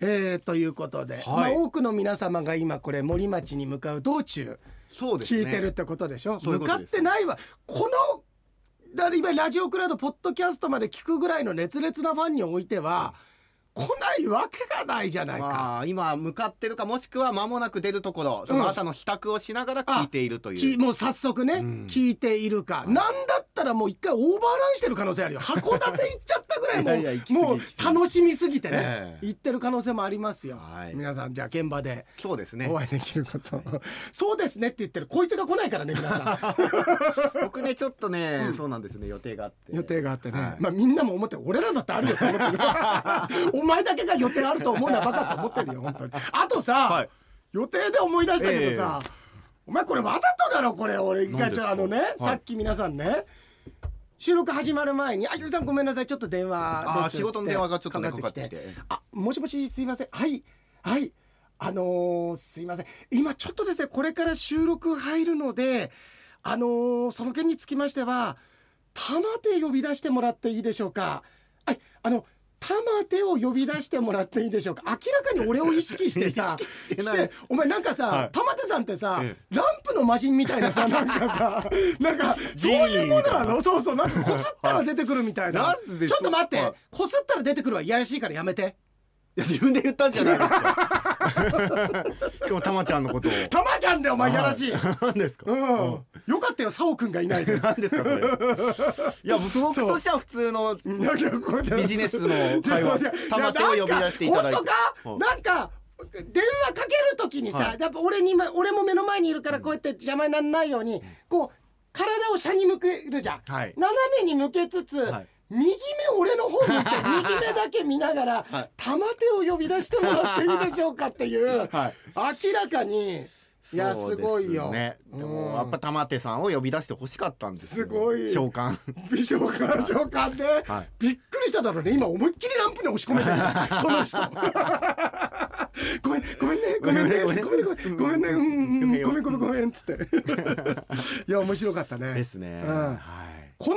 えー、ということで、はい。まあ、多くの皆様が今これ森町に向かう道中そうですね。聞いてるってことでしょ？向かってないわ。このだから今ラジオクラウドポッドキャストまで聞くぐらいの熱烈なファンにおいては、来ないわけがないじゃないか。まあ今向かってるかもしくは間もなく出るところ。その朝の支度をしながら聞いているという、きもう早速ね、うん。聞いているか、なんだったらもう一回オーバーランしてる可能性あるよ。函館行っちゃったぐらいもう もう楽しみすぎてね、ええ。行ってる可能性もありますよ、はい。皆さんじゃあ現場で。そうですね。お会いできること、そうですねって言ってる。こいつが来ないからね皆さん。僕ねちょっとね、そうなんですね。予定があって。予定があってね、はい。まあみんなも思って俺らだってあるよと思ってる。お前だけが予定あると思うのはバカと思ってるよ本当に。あとさ、はい。予定で思い出したけどさ、お前これわざとだろこれ。俺がちょあのね、はい。さっき皆さんね収録始まる前に「あゆりさんごめんなさいちょっと電話です」仕事の電話がちょっとねかかってきて。あもしもしすいません。はいはい。あのーすいません。今ちょっとですねこれから収録入るのであのーその件につきましては玉手呼び出してもらっていいでしょうか。はいあの玉手を呼び出してもらっていいでしょうか？明らかに俺を意識してさ してお前なんかさ、はい。玉手さんってさ、えランプの魔人みたいなさ なんかさなんかそういうものなの？そうそうなんかこすったら出てくるみたいな、なんでちょっと待って、はい。こすったら出てくるはいやらしいからやめて。いや自分で言ったんじゃないですかしかもたまちゃんのことを。たまちゃんでお前やらしい、何ですか、うん、よかったよサオくんがいないで。何ですかそれ。いや僕としては普通のビジネスの会話玉手を呼び出していただいて。本当か、なんか電話かけるときにさ、はい。やっぱ俺に今俺も目の前にいるからこうやって邪魔にならないように、こう体を下に向けるじゃん、はい。斜めに向けつつ、はい右目俺の方向いて右目だけ見ながら、はい。玉手を呼び出してもらっていいでしょうかっていう、はい。明らかにいやすごいよ。ねでうん。もやっぱ玉手さんを呼び出して欲しかったんですよ。すごい。召喚。美女感召喚で、はい。びっくりしただろうね。今思いっきりランプに押し込めてる。その人。ごめんごめんね。ごめんね。ごめんね。ごめんね。ごめんごめんごめんごめんっつって。いや面白かったね。ですね、うん。はい。この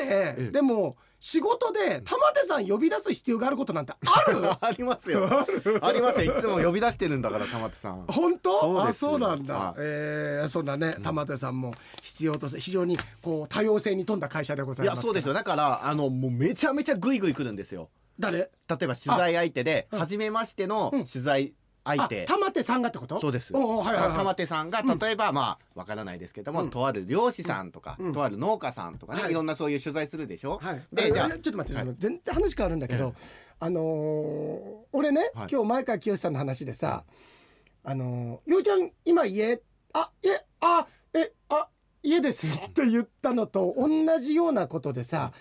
世で、ええ。でも仕事で玉手さん呼び出す必要があることなんてある？ありますよ。ありますよ。いつも呼び出してるんだから玉手さん。本当？あそうですそうなんだ、はい。えー、そうだね玉手さんも必要とす非常にこう多様性に富んだ会社でございますいやそうですよ。だからあのもうめちゃめちゃグイグイ来るんですよ。誰？例えば取材相手でうん。初めましてのうん。取材相あ手、玉手さんがってこと？そうです。おうおうはいはい。はい玉手さんが例えば、まあわからないですけども、うん。とある漁師さんとか、うん。とある農家さんとかね、はい。い、ろんなそういう取材するでしょ？はい、でじゃちょっと待って、全然話変わるんだけど、あのー俺ね、はい。今日前川清さんの話でさ「あのー、ようちゃん今家？あ家あえあ家です」って言ったのと同じようなことでさ、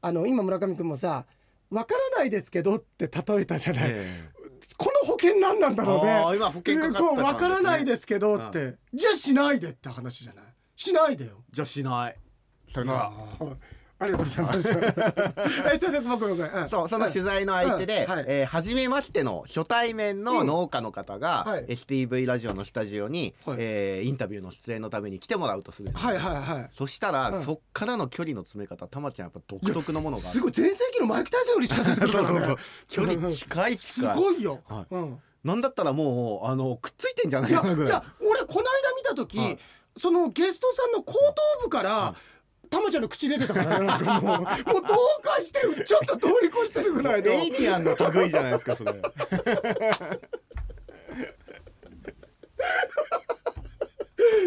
あの今村上君もさ「わからないですけど」って例えたじゃない、えこの保険何なんだろうね。今保険かかったこう感じですね。わからないですけどって、じゃあしないでって話じゃない？しないでよ。えじゃあしない。それあが。ありがとうございました。え、それで僕僕、うん。そうその取材の相手で、うん。はい。えー初めましての初対面の農家の方が、はい。STV ラジオのスタジオに、はい。えーインタビューの出演のために来てもらうとするはいはいはい。そしたら、うん。そっからの距離の詰め方たまちゃんやっぱ独特のものがすごい全盛期のマイク・タイソンより近づいてるからね。距離近いすごいよ。はい。うん。なんだったらもうあのくっついてんじゃないかなぐらい。いや俺この間見た時、はい。そのゲストさんの後頭部から。たまちゃんの口出てたからねなんかもう。もうどうかしてちょっと通り越してるぐらいの。エイリアンの類じゃないですかそれ。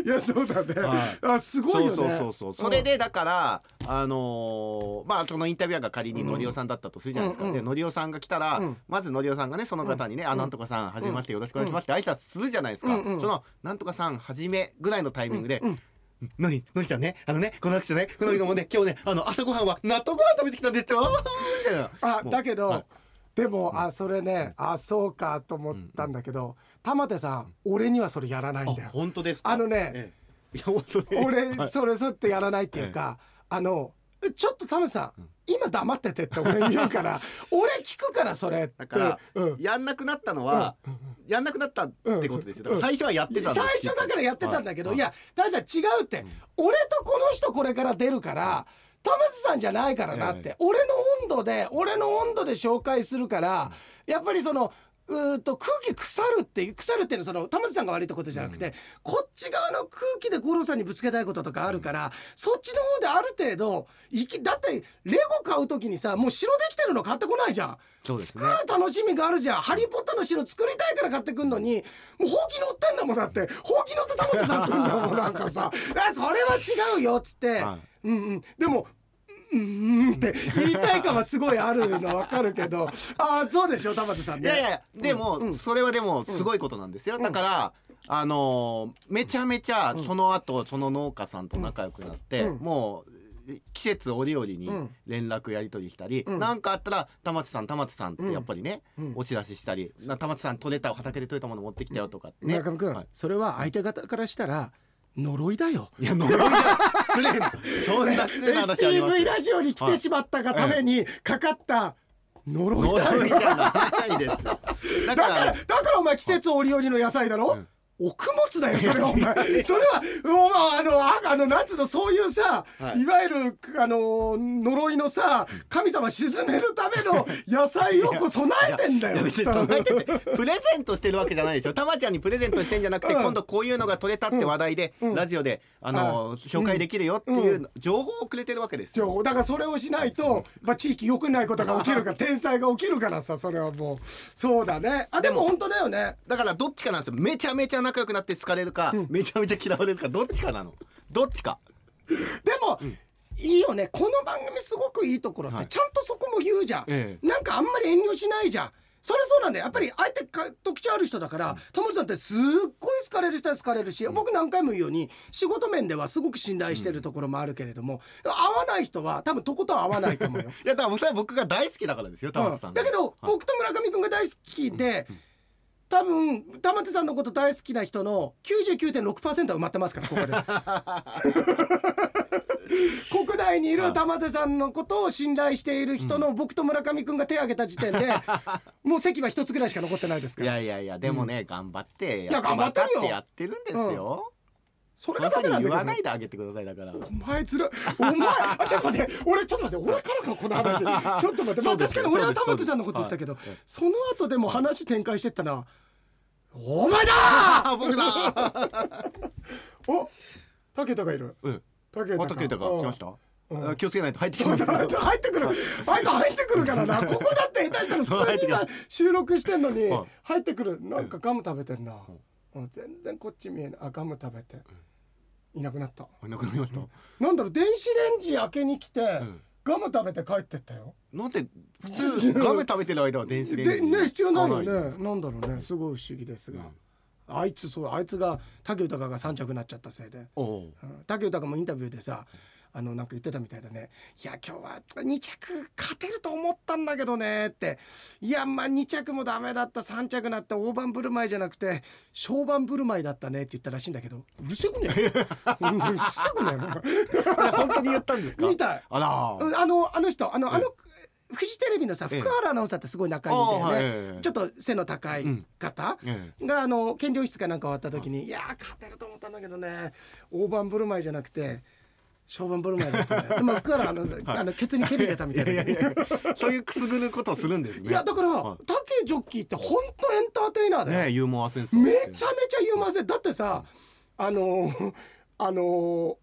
いやそうだね、はい。あすごいよね。そうそうそうそう。それでだからあのーまあそのインタビュアーが仮にのりおさんだったとするじゃないですか、うん。うんでのりおさんが来たら、うん。まずのりおさんがねその方にね「あなんとかさんはじめましてよろしくお願いします」って挨拶するじゃないですか、うんうんその「なんとかさんはじめ」ぐらいのタイミングで「うんのりのりちゃんねあのねこの人ねこの人もね今日ねあの朝ごはんは納豆ご飯食べてきたんですよ」みたいな。あだけど、はい。でも、あそれねあそうかと思ったんだけど、玉手さん俺にはそれやらないんだあよ本当ですか？あのね俺、はい。それそってやらないっていうか、あのちょっと玉手さん、今黙っててって俺言うから 俺聞くからそれって。だから、うん。やんなくなったのは、やんなくなったってことですよ。だから最初はやってた最初だからやってたんだけど、い、や大さん違うって、ん。俺とこの人これから出るから玉津さんじゃないからなって、え俺の温度で俺の温度で紹介するから、やっぱりそのうーと空気腐るっていう腐るっていうのはその玉津さんが悪いってことじゃなくて、こっち側の空気で五郎さんにぶつけたいこととかあるから、そっちの方である程度いきだってレゴ買う時にさもう城できてるの買ってこないじゃん。そうですね。作る楽しみがあるじゃん、ハリー・ポッターの城作りたいから買ってくんのにもうほうき乗ってんだもんだって。ほうき乗って玉田さん来んだもんなんかさ。あそれは違うよっつって、はうんうん。でもうんうんって言いたい感はすごいあるのわかるけど。ああそうでしょ玉田さんね。いやいやでも、うん。それはでもすごいことなんですよ、だからあのーめちゃめちゃその後その農家さんと仲良くなって、うん。もう季節折々にうん。連絡やり取りしたり、うん。かあったら「玉津さん玉津さん」ってやっぱりね、うん。お知らせしたり「な玉津さん取れた畑で取れたもの持ってきたよ」とかね。村上君、はい。それは相手方からしたら呪いだよ。いや呪いじゃ失礼なそんな失礼な話あります STV ラジオに来てしまったがためにかかった呪いだよ。呪いじゃないですよ。だからだからお前季節折々の野菜だろ、うん穀物だよそれはお前。それはもうあのああのなんつうのそういうさ、はい。い、わゆるあの呪いのさ神様沈めるための 野菜をこう備えてんだよ備えててプレゼントしてるわけじゃないでしょ。たまちゃんにプレゼントしてんじゃなくて、うん。今度こういうのが取れたって話題で、うん。ラジオであの、紹介できるよっていう情報をくれてるわけですよ、だからそれをしないと、まあ、地域良くないことが起きるから天災が起きるからさそれはもう。そうだね。あでも本当だよね。だからどっちかなんですよ。めちゃめちゃ仲良くなって好かれるか、めちゃめちゃ嫌われるかどっちかなの？どっちか？でも、いいよね。この番組すごくいいところって、はい。ちゃんとそこも言うじゃん、えなんかあんまり遠慮しないじゃん。それそうなんだよ。やっぱり相手か特徴ある人だからタモリさんってすっごい好かれる人は好かれるし、僕何回も言うように仕事面ではすごく信頼してるところもあるけれども、合わない人は多分とことん合わないと思うよ。いやだから僕が大好きだからですよ玉津さん、うんだけど、僕と村上君が大好きで、多分玉手さんのこと大好きな人の99.6%は埋まってますからここで。国内にいる玉手さんのことを信頼している人の僕と村上君が手を挙げた時点で、もう席は一つぐらいしか残ってないですから。いやいやいやでもね、頑張ってやいや頑張ってるよ。分かってやってるんですよ、それそんながダメなんだけどに言わないであげてくださいだから。お前つらお前あちょっと待って。俺ちょっと待って。俺からかこの話。ちょっと待って。まあ確かに俺はそうです。玉手さんのこと言ったけどはい。その後でも話展開してったなお前だあ 僕だ お武田がいる。うん。武田が来ました？うん。あ気をつけないと入ってきうんます。よ入ってくる。あいつ入ってくるからな。ここだって下手したら普通に今収録してんのにはい入ってくる。なんかガム食べてんな。うん。全然こっち見えない。あガム食べていなくなった。いなくなりました、なんだろう電子レンジ開けに来てん。ガム食べて帰ってったよ。なんで普通ガム食べてる間は電子レンジでね必要ないよね。なんだろうね。すごい不思議ですが、あいつそうあいつが武豊が3着になっちゃったせいで、武豊もインタビューでさあのなんか言ってたみたいだね「いや今日は2着勝てると思ったんだけどね」って「いやまあ2着もダメだった。3着なって大盤振る舞いじゃなくて小盤振る舞いだったね」って言ったらしいんだけど。うるせえくね本当にうるせえくねお前いや本当に言ったんですか？みた。いあら。うんあのあの人あのあのフジテレビのさええ。福原アナウンサーってすごい仲いいんだよね、ちょっと背の高い方、えがあの検量室かなんか終わった時に「いやー勝てると思ったんだけどね。大盤振る舞いじゃなくて小盤振る舞いだったんだよ」でも福原あの,、あのケツに蹴り入れたみたいな。いやいやいやそういうくすぐることをするんですね。いやだからは武ジョッキーって本当エンターテイナーだよ、ねユーモアセンスめちゃめちゃ言うませんだってさあのーあのー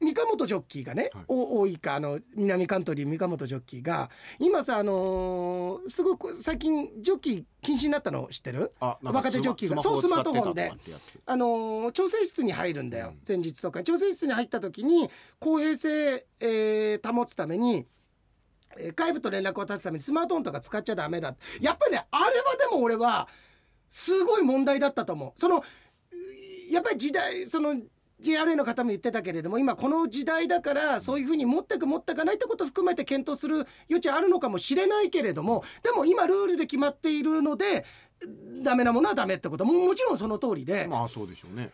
三鴨ジョッキーがね、はい。お多いかあの南カントリー三鴨ジョッキーが今さあのーすごく最近ジョッキー禁止になったの知ってる？若手ジョッキーが。そうスマートフォンで。あのー調整室に入るんだよ、うん。前日とか。調整室に入った時に公平性、えー保つためにえー外部と連絡を絶つためにスマートフォンとか使っちゃダメだやっぱりねあれはでも俺はすごい問題だったと思う。そのうやっぱり時代その JRA の方も言ってたけれども今この時代だからそういうふうに持ってく持ってかないってことを含めて検討する余地あるのかもしれないけれどもでも今ルールで決まっているのでダメなものはダメってこと。ももちろんその通りで。まあそうでしょうね。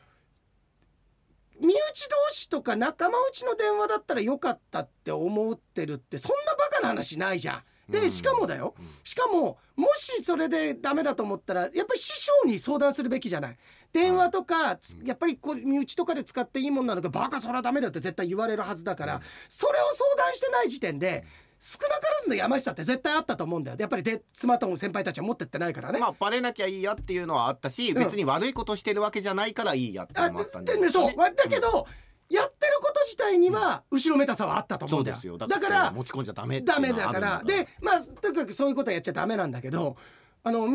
身内同士とか仲間内の電話だったらよかったって思ってるってそんなバカな話ないじゃん。うん。でしかもだよ。うん。しかももしそれでダメだと思ったらやっぱり師匠に相談するべきじゃない電話とかつやっぱりこう身内とかで使っていいもんなのかバカそれはダメだよって絶対言われるはずだからそれを相談してない時点で少なからずの山下って絶対あったと思うんだよ。やっぱりでスマートフォン先輩たちは持ってってないからね、まあバレなきゃいいやっていうのはあったし、ん。別に悪いことしてるわけじゃないからいいやっていうあのもあったんでででそう。だけど、やってること自体には後ろめたさはあったと思そううん。だよですよ。だだから持ち込んじゃダメダメだから。でまあとにかくそういうことはやっちゃダメなんだけどあの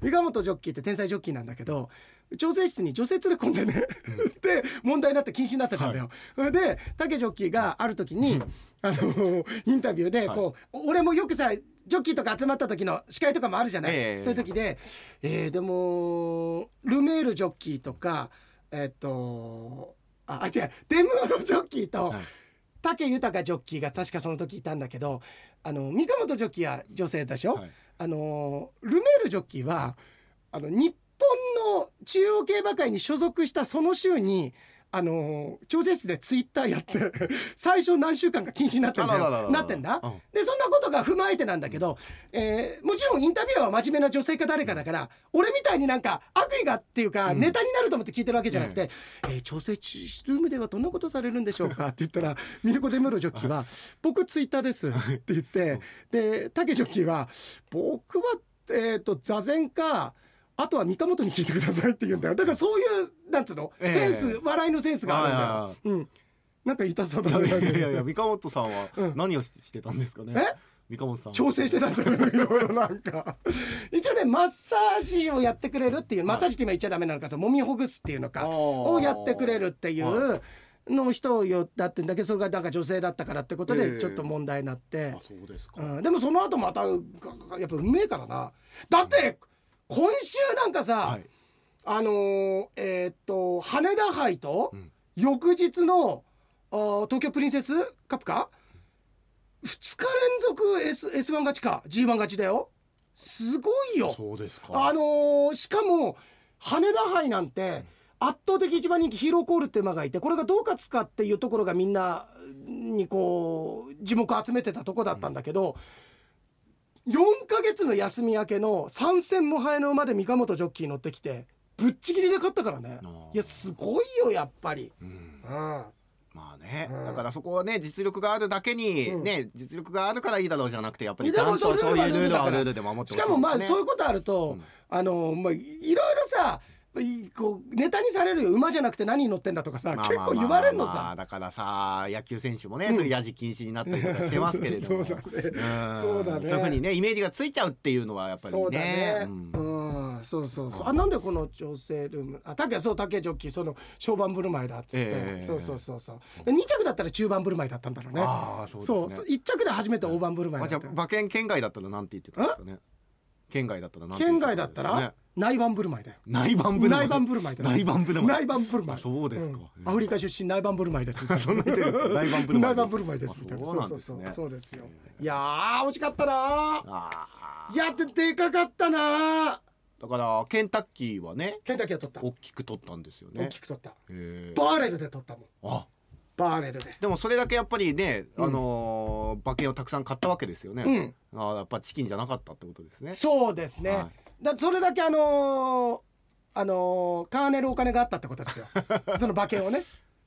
三三河本ジョッキーって天才ジョッキーなんだけど調整室に女性連れ込ん。でね、で問題になって禁止になってたんだよ。で竹ジョッキーがある時にあのインタビューでこう、俺もよくさジョッキーとか集まった時の司会とかもあるじゃない、ええ。そういう時で、えーでもルメールジョッキーとかえっとああ違うデムーロジョッキーと、はい。武豊ジョッキーが確かその時いたんだけどあの三河本ジョッキーは女性でしょ、はいあのルメールジョッキーはあの日本の中央競馬会に所属したその週にあの調整室でツイッターやって最初何週間か禁止になってんだなってんだ、うん。でそんなことが踏まえてなんだけど、えーもちろんインタビュアーは真面目な女性か誰かだから俺みたいになんか悪意がっていうか、うん。ネタになると思って聞いてるわけじゃなくて「えー調整ルームではどんなことされるんでしょうか?」って言ったらミルコ・デムロジョッキーは「僕ツイッターです」って言ってでタケジョッキーは「僕は、えー、と座禅か」あとは三河本に聞いてくださいって言うんだよ。だからそういうなんつうの、ええ。センス笑いのセンスがあるんだよ、はいはいはい。うん。なんか言いたそうだいやねいやいやいや三河本さんは うん。何をししてたんですかね、え？三河本さん。は調整してたんじゃないの？いろいろなんか。一応ねマッサージをやってくれるっていうマッサージって今言っちゃダメなのかそう揉みほぐすっていうのかをやってくれるっていうの人よだってんだけどそれがなんか女性だったからってことええ。でちょっと問題になって。あ、そうですか、うん、でもその後またやっぱうめえからな。だって今週なんかさ、はい。あのーえーっと羽田杯とうん。翌日の東京プリンセスカップか？2日連続 S S1 勝ちか。G1 勝ちだよ。すごいよ。そうですか。あのーしかも羽田杯なんて圧倒的一番人気ヒーローコールって馬がいてこれがどう勝つかっていうところがみんなにこう耳目集めてたとこだったんだけど、4ヶ月の休み明けの3戦無敗の馬で三河本ジョッキー乗ってきてぶっちぎりで勝ったからね。いやすごいよやっぱり。うん。うん。まあね、うん。だからそこはね実力があるだけに、うん。ね実力があるからいいだろうじゃなくてやっぱりちゃんとそういうルールはルールで守ってほしいしかもまあそういううことあると、うん。あのまあいろいろさいこうネタにされるよ馬じゃなくて何に乗ってんだとかさ、結構言われんのさ。だからさ野球選手もね、う んそういうやじ禁止になったりとかしてますけれども そうだねんそうだねそういうふうにねイメージがついちゃうっていうのはやっぱりそうだね。うんうん、そうそうそう。あ、なんでこの調整ルーム。あ、竹そう竹ジョッキーその小判振る舞いだっつって。ええそうそうそうそう。で二着だったら中盤振る舞いだったんだろうね。ああそうですねそうそう一着で初めて大盤振る舞あいだった。じゃあ馬券県外だったらなんて言ってたんですかね県外だったらなんて言県って外だったらんですかね内盤振る舞いだよ。内番部内盤振る舞いだよ。内番振る舞い？内盤振る舞い。あそうですかんアフリカ出身内盤振る舞いです。そんな人内番振る舞い内盤振る舞いですみたいな。あそうなんですねそうそうですよ。いやー惜しかったな。いやででかかったなー。だからケンタッキーはねケンタッキーは取った。大きく取ったんですよ大ねきく取った。バーレルで取ったもん。あバーレルで。でもそれだけやっぱりね、うんあのー馬券をたくさん買ったわけですよね、うん。あーやっぱチキンじゃなかったってことですねそうですね。はだそれだけあのーあのーカーネルお金があったってことですよ。その馬券をね。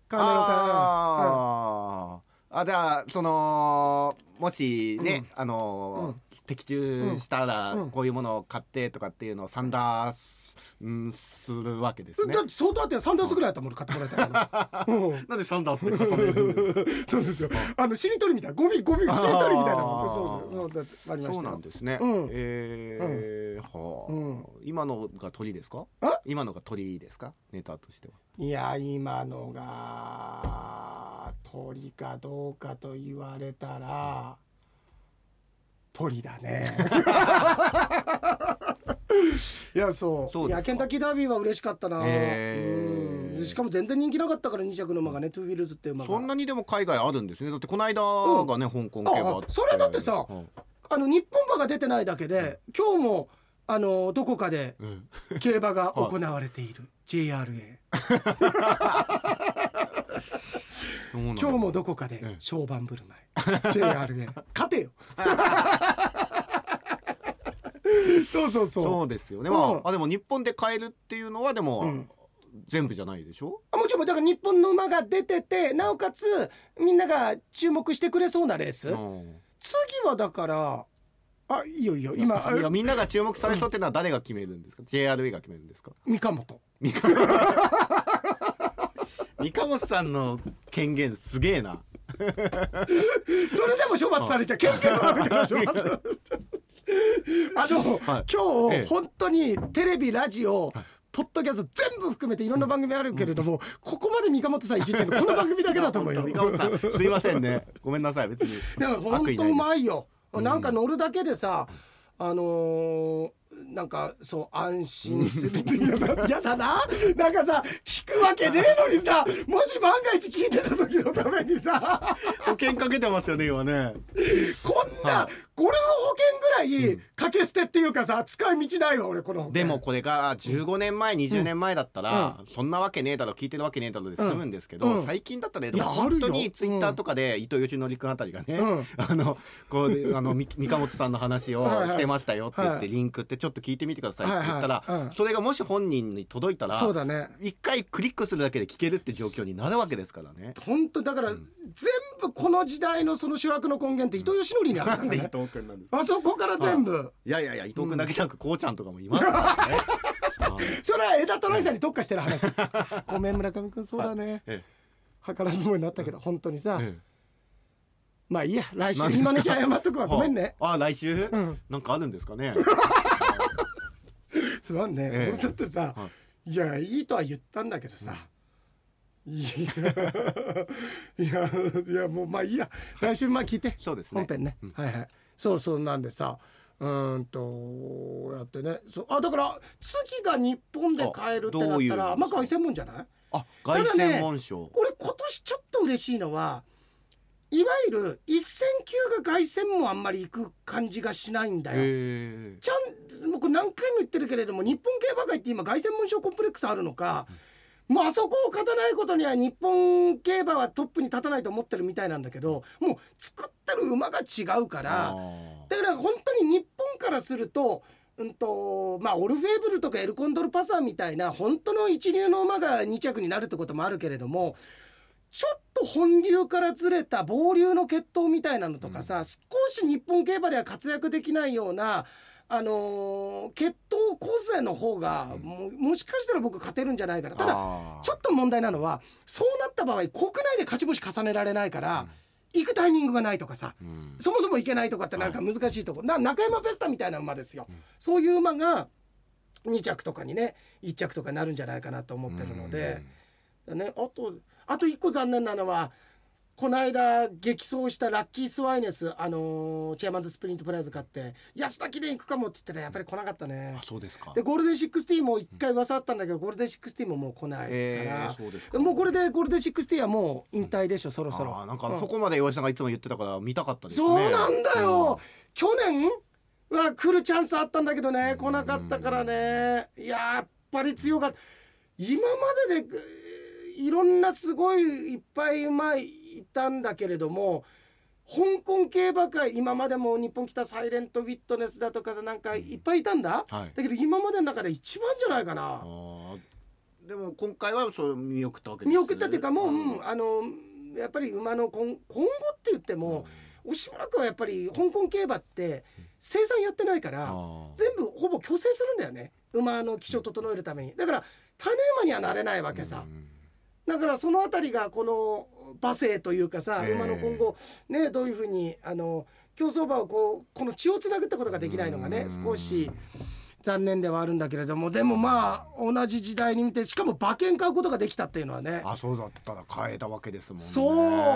カーネルお金が。あーあじゃあそのもしね、あのー的中したらうん。こういうものを買ってとかっていうのをサンダース、うん、するわけですね。だって相当あってサンダースぐらいあったもの買ってもらえたから。うん。なんでサンダースで重ねるんですか？そうですよ。あのしりとりみたいな、ゴミゴミしりとりみたいなそうそう。ありまそうしたよ。なんですね、うん。えーはあ、うん。今のが鳥ですか？あ今のが鳥ですか？ネタとしては。いや今のが鳥かどうかと言われたら鳥だね。いやそう。いやケンタッキーダービーは嬉しかったな、へー。うん。しかも全然人気なかったから2着の馬がね Two Phil's っていう馬が。そんなにでも海外あるんですね。だってこの間がね、香港競馬それだってさうん。あの日本馬が出てないだけで今日もあのどこかでうん。競馬が 行われている。JRA そうなんだ今日もどこかでええ小判振る舞い。JRA 勝てよ。そうそうそう。そうですよね、うん。まああでも日本で買えるっていうのはでも、うん。全部じゃないでしょ？あもちろんだから日本の馬が出ててなおかつみんなが注目してくれそうなレース、うん。次はだからあいいよいいよ今 いやみんなが注目されそうっていうのは誰が決めるんですか？JRA が決めるんですか？三鴨本三鴨さんの権限すげえな。それでも処罰されちゃう。権限のあるから処罰。あの、はい。今日、ええ。本当にテレビラジオ、ポッドキャスト全部含めていろんな番組あるけれども、ここまで三鴨さんいじってるの この番組だけだと思うよ。三鴨さんすいませんね。ごめんなさい別に。でも本当うまいよ。なんか乗るだけでさ、あのーなんかそう安心するっていうのい やさな。なんかさ聞くわけねえのにさもし万が一聞いてた時のためにさ。保険かけてますよね今ね。こんな、はいこれの保険ぐらい掛け捨てっていうかさ使い道ないわ俺この。でもこれが15年前20年前だったら、そんなわけねえだろ聞いてるわけねえだろで済むんですけど、うん。最近だったら本当にツイッターとかで伊藤義則君あたりがね、うん。あのこうであのみ三鴨さんの話をしてましたよって言って、はい。リンクってちょっと聞いてみてくださいって言ったら、それがもし本人に届いたらそうだね。一回クリックするだけで聞けるって状況になるわけですからね。本当だから、全部この時代のその主役の根源って伊藤義則にあるんで伊ね藤君なんです。かあそこから全部。いやいやいや伊藤君だけじゃなくこうちゃんとかもいますからね。はい それは枝トライさんに特化してる話。ごめん村上君そうだね。え図らずもになったけど本当にさ、ええ。まあいいや来週。今のうち謝っとくわ。ごめんね。は ああ来週、ん。なんかあるんですかね？すまんね、ええ。俺だってさ、、はい。やいいとは言ったんだけどさ、いやいやいやもうまあいいや。来週まあ聞いて。そうですね。本編ね、はいはいそうそうなんでさうーんとやってね。そうあだから次が日本で買えるってなったらまあ凱旋門じゃない？あ凱旋門賞。これ今年ちょっと嬉しいのはいわゆる一戦級が凱旋門あんまり行く感じがしないんだよ。ちゃんもうこれ何回も言ってるけれども日本競馬界って今凱旋門賞コンプレックスあるのか、もうあそこを勝たないことには日本競馬はトップに立たないと思ってるみたいなんだけどもう作ってる馬が違うからあだから本当に日本からすると。うんとまあ、オルフェーブルとかエルコンドルパサーみたいな本当の一流の馬が2着になるってこともあるけれどもちょっと本流からずれた暴流の血統みたいなのとかさ、少し日本競馬では活躍できないような、あのー血統個性の方が、もうもしかしたら僕勝てるんじゃないかな。ただちょっと問題なのはそうなった場合国内で勝ち星重ねられないから、行くタイミングがないとかさ、うん。そもそも行けないとかってなんか難しいとこ、な中山フェスタみたいな馬ですよ、そういう馬が2着とかにね1着とかになるんじゃないかなと思ってるので、ね、あとあと1個残念なのはこの間激走したラッキースワイネス、あのーチェアマンズスプリントプライズ買って安田記念行くかもって言ったらやっぱり来なかったねあ。そうですかで。ゴールデン16も一回噂あったんだけど、ゴールデン16ももう来ないから、えーそうですかもうこれでゴールデン16はもう引退でしょそろそろ。あーなんかうんそこまで岩井さんがいつも言ってたから見たかったですね。そうなんだよ、去年は来るチャンスあったんだけどね来なかったからねいややっぱり強かった今まででぐいろんなすごいいっぱい馬いたんだけれども香港競馬界今までも日本来たサイレントウィットネスだとかさなんかいっぱいいたんだ、はい。だけど今までの中で一番じゃないかな。でも今回はそう見送ったわけです見送ったっていうかもう、んうん。あのやっぱり馬の今今後って言っても、押村君はやっぱり香港競馬って生産やってないから、全部ほぼ強制するんだよね。馬の気象を整えるために。だから種馬にはなれないわけさ、うん。だからそのあたりがこの馬生というかさ、ええ。馬の今後ねどういうふうにあの競走馬をこうこの血をつなぐってことができないのがねうん。少し残念ではあるんだけれどもでもまあ同じ時代に見てしかも馬券買うことができたっていうのはねあそうだったら変えたわけですもんね。そう。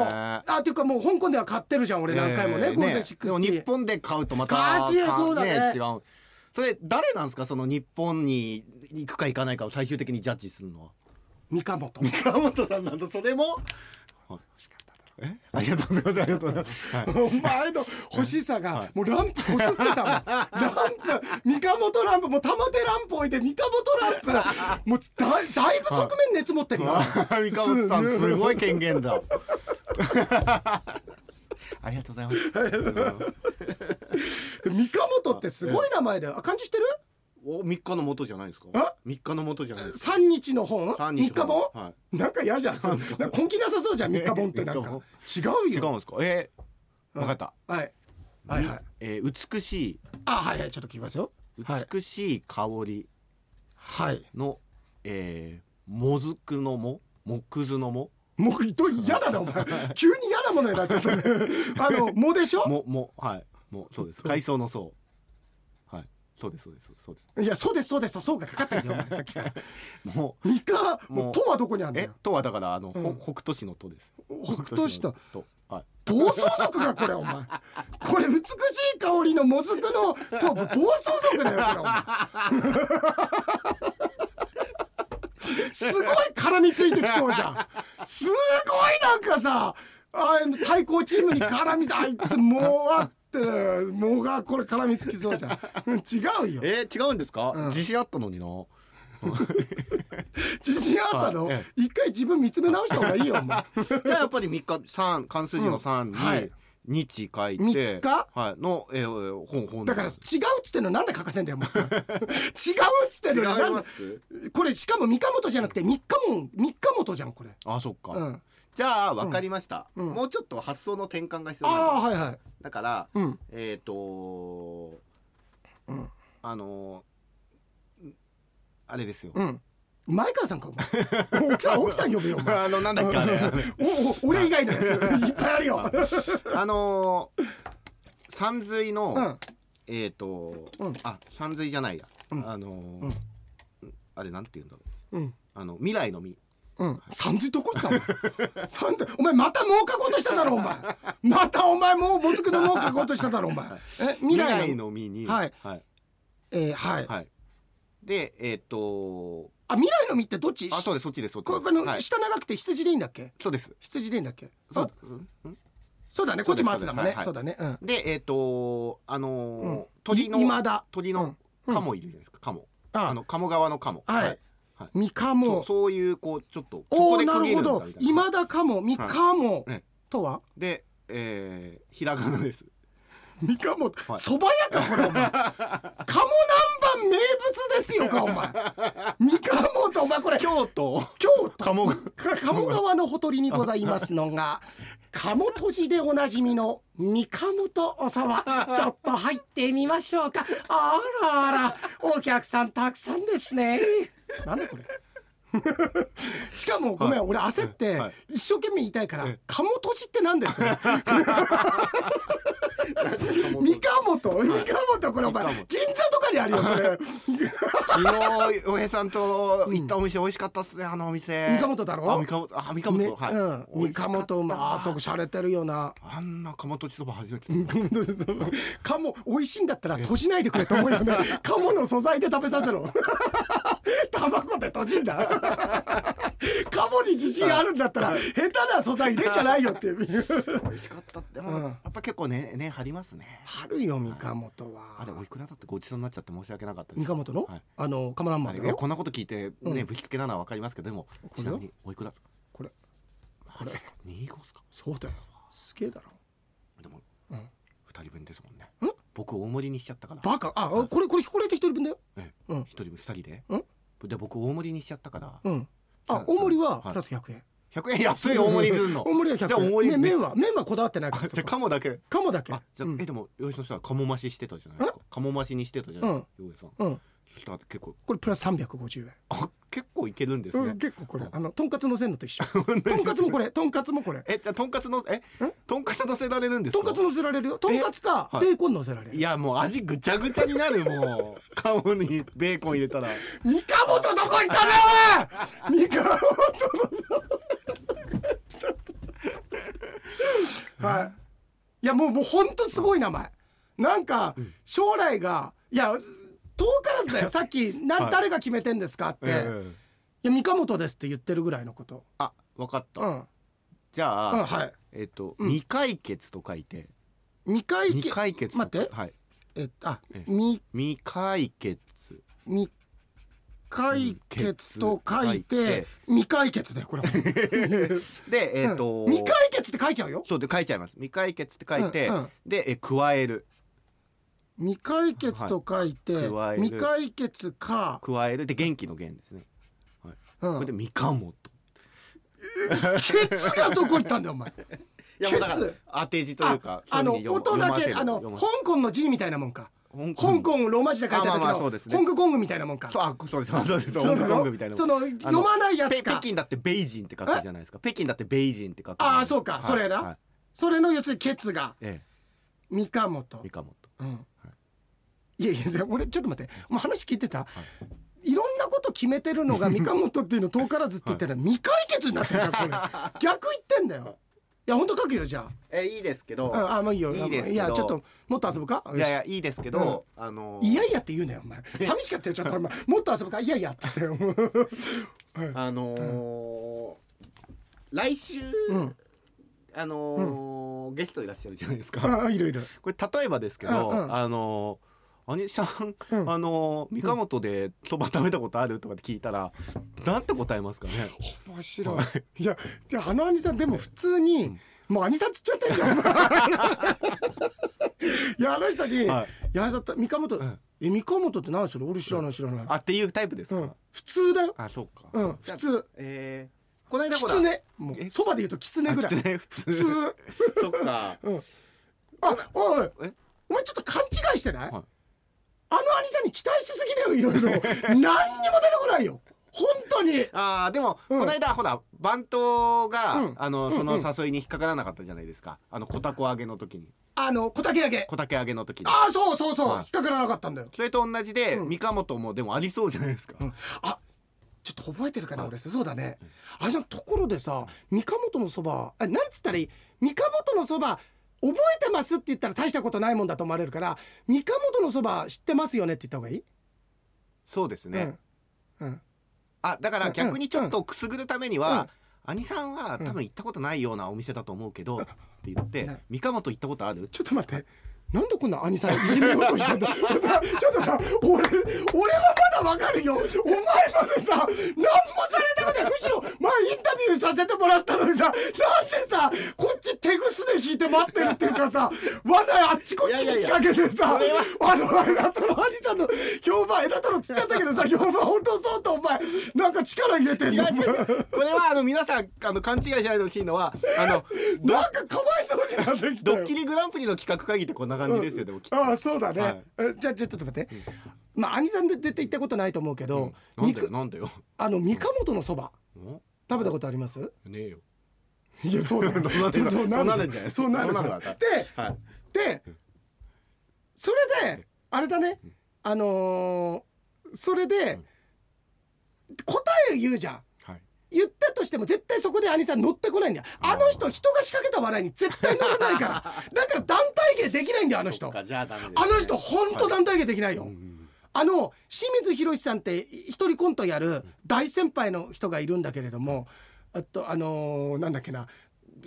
あっていうかもう香港では買ってるじゃん俺何回もね、えーゴールデンシックでもス日本で買うとまた勝ちやそうだね。違う。それ誰なんですか？その日本に行くか行かないかを最終的にジャッジするのは。三鴨と川本さんなんだ。それも え？ありがとうございます。ありがとうございます、はい。お前の欲しさがもうランプこすってたもん。ランプ三鴨ランプもう玉手ランプ置いて三鴨ランプ。もうだだいぶ側面熱持ってるよ。三川本さんすごい権限だ。ありがとうございます。三鴨ってすごい名前だよ。あ漢字してる？お三日の元じゃないですか？あ三日の元じゃないですか。三日の本？三日三日本？はなんか嫌じゃん。なんか？根気なさそうじゃん三日本って。なんか。違うよ。違うんですか？えー、分かった。はい。はいはい。えー美しい。あはいはいちょっと聞きますよ。はい。美しい香り。はい。の、えー、もずくのも？もくずのも？もうど嫌だなお前。急に嫌なものになっちゃったね。あのもでしょ？ももはい。もうそうです。海藻の層。はいそうですそうですそうです。いやそうですそうですとそうがかかってんだよお前さっきから。も三日もうもう「と」はどこにあるんうえだよとはだからあの、ほうん。北斗市のとです。北斗市と？とはい。暴走族がこれお前。これ美しい香りのもずくのと暴走族だよこれお前。すごい絡みついてきそうじゃん。すごいなんかさあ対抗チームに絡みあいつもうあってもうがこれ絡みつきそうじゃん。う ん違うよ。えー、違うんですか、うん。自信あったのにな。自信あったの、一回自分見つめ直した方がいいよ じゃあやっぱり三日三関数字の三に、うん。はい日書いて三日？はいの、えー、本本だから違うっつってんのなんで書かせんだよもう違うっつってんの これしかも三日本じゃなくて三日も三日本じゃんこれ。あそっか、うん。じゃあ分かりました、うんうんもうちょっと発想の転換が必あ要なあはいはい。だからうん。えっ、ー、とうん。あのーあれですよ、うん。前川さんかお前。奥さん 奥さん呼べよお前。あのなんだっけあれ おお俺以外のやついっぱいあるよ。あのー、山水の、うん。えっ、ー、と、うんあ山水じゃないや、うんあのーあれなんて言うんだろううん。あの未来の実うん。三髄どこ行ったお前。三髄お前またもう書こうとしただろお前。またお前もうもずくのもう書こうとしただろお前。え未来の？の実にはいはい、えーはい。はい、でえっ、とあ未来の実ってどっち？あそうですそっちですそっちここのはい、下長くて羊でいいんだっけ？そうです。羊でいいんだっけ？あそうそうだね。こっち松だもんね。そそううだね。うん。でえっ、とあの鳥のい今だ。鳥のうん。カモいるじゃないですか。カモ。ああ。の鴨川のカモ。はい。はい。三日そもう。いうこうちょっとこおおな。るほど。今だかも三日もねとは？で、えー、ひらがなです。三日もはい。そば屋かこれお前。鴨南蛮名物ですよかお前三日もとお前これ京都京都鴨か鴨川のほとりにございますのが 鴨とじでおなじみの三鴨とおそば ちょっと入ってみましょうか。あらあらお客さんたくさんですね。なんだこれ しかもごめん、はい。俺焦って、はい。一生懸命言いたいからえ「鴨とじって何です？か?」三鴨と？三鴨これお前銀座とかにあるよそれ。昨日おへさんと行ったお店美味しかったっすねあのお店。三鴨だろ？あ三鴨あ三鴨、ねはい、うん、三美味しかった。鴨まああそこ洒落てるよな。あんな鴨とちそば初めて 鴨美味しいんだったら閉じないでくれと思うよね。鴨の素材で食べさせろ。卵で閉じんだ 鴨に自信あるんだったら下手な素材入れちゃないよって 美味しかったでも、うん。やっぱ結構ねね張りますね。春よ三鴨とは。あでもおいくらだってごちそうになっちゃって申し訳なかったです。三鴨の、はい。あの鴨南あ蛮だよれいやこんなこと聞いてね、うん。ぶしつけなのはわかりますけどでもちなみにおいくら？これ。これ。二号ですか？そうだよ。すげえだろ。でもうん。二人分ですもんね。ん。僕大盛りにしちゃったから。バカ。あこれこれこれで一人分だよ。一人分二人で？うんで僕大盛りにしちゃったから。うん。あさ大盛りははい。プラス100円。100円安い大盛りするの。大盛りは100円。じゃあ大盛りねめっちゃ。麺は麺はこだわってないからあ じゃあ鴨だけ。鴨だけ。あじゃあ、うん。えでも洋一さんさ鴨増ししてたじゃないですか。鴨増しにしてたじゃないですか。洋一さん。うん結構これプラス350円。あ結構いけるんですね。うん、結構これ。あ。のとんかつのせんのと一緒。とんかつもこれ。とんかつもこれ。えじゃあとんかつのえとんかつ乗せられるんですか？とんかつのせられるよ。とんかつかはいベーコンのせられる。いやもう味ぐちゃぐちゃになるもう鴨にベーコン入れたら。三鴨とどこ行ったねおい三鴨とはい。いやもうもうほんとすごい名前。なんか将来がいや遠からずだよ。さっきな、はい。誰が決めてんですかって、いえ。えや三鴨とですって言ってるぐらいのこと。あわかった、うん、うん、じゃあ、はい。えっと、うん。未解決と書いて。未解未決解決と待って。はい。えっとあえ未未解決。未解決と書いてて。未解決だよこれ でえっ、と、うん。未解決って書いちゃうよ。そうで書いちゃいます。未解決って書いて、うんうん。でえ加える未解決と書いて、はい未解決か、加える。で元気の元ですね、うん。これで三鴨と。ケツがどこ行ったんだよお前。いいやもうだから当て字というかあの音だけあの香港の字みたいなもんか。香香港ローマ字で書いてああまあまあるけそうですね。ど香港コングみたいなもんか。そうあそうです。そうです。そうな香港のみたいなその読まないやつペ北か京だってベイジンって書くじゃないですか。北京だってベイジンって書くああそうか。はい。それな。はい。それの要するにケツが。ええ。三河本三河本うんいやいや俺ちょっと待って。お前話聞いてた？い。ろんなこと決めてるのが三河本っていうの遠からずって言ったら未解決になってるじゃんこれ。逆言ってんだよ。いや本当書くよじゃえいいですけど。ああまあいいよ。いいですけど。いやちょっともっと遊ぶか？いやいやいいですけどあのいやいやって言うなよお前。寂しかったよちょっとお前。もっと遊ぶか？いやいやっつって。よあのー来週うん。あのーゲストいらっしゃるじゃないですか。ああいろいろこれ例えばですけどうんうん。あのー兄さん、うん。あのー三河本でそば食べたことある？とかって聞いたら、なんて答えますかね？面白い。い。やじゃああの兄さんでも普通に、うん。もう兄さんつっちゃってんじゃん。いやあの人に「はい。いや三河本、うん。え三河本って何それ？俺知らない知らない、あっていうタイプですか？うん、普通だよ。あそうか。うん普通。えー、この間ほら。もえ？うそばで言うとキツネぐらい。普通。そっか。うん。あおい。え？お前ちょっと勘違いしてない、はいあの兄さんに期待しすぎだよいろいろ。何にも出てこないよ。本当に。あーでも、うん。この間ほら番頭が、うん。あのうんその誘いに引っかからなかったじゃないですか。あの小タコ揚げの時に。あの小竹揚げ。小竹揚げの時に。ああそうそうそう、はい。引っかからなかったんだよ。それと同じで、うん。三河本もでもありそうじゃないですか。うん。あちょっと覚えてるかな、はい。俺。そうだね、あれじゃんところでさ三河本のそばあなんつったらいい？三河本のそば覚えてますって言ったら大したことないもんだと思われるから三河本のそば知ってますよねって言った方がいい？そうですね。うん、うん、あだから逆にちょっとくすぐるためには、うん。兄さんは多分行ったことないようなお店だと思うけど、って言って、ね三河本行ったことある？ちょっと待ってなんでこんな兄さんいじめようとしてんだ？ちょっとさ俺俺はまだわかるよ。お前までさ何もされたことない。むしろ前インタビューさせてもらったのにさなんでさこっち手ぐすで引いて待ってるっていうかさ罠あっちこっちに仕掛けてさあのあれだったの兄さんの評判枝太郎つっちゃったけどさ評判落とそうとお前なんか力入れてんの？違これはあの皆さんあの勘違いしないでほしいのはあのドなんかかわいそうになってきたよ。ドッキリグランプリの企画会議ってこんな感じですよ、でもきっと。ああそうだね、はい。えじゃあちょっと待って、まあ兄さんで絶対行ったことないと思うけど、なんだよ肉なんだよ。あの三河本のそば。お？食べたことあります？ねえよ。いやそう なんだそうなるそうなる。んじゃないそうなる。そうなるわではい。でそれであれだね。あのーそれで答え言うじゃん。はい言ったとしても絶対そこで兄さん乗ってこないんだよ。あの人人が仕掛けた笑いに絶対乗らないから。だから団体芸できないんだよあの人。ね。あの人本当団体芸できないよ、うんあの清水宏さんって一人コントやる大先輩の人がいるんだけれどもあとあのーなんだっけな。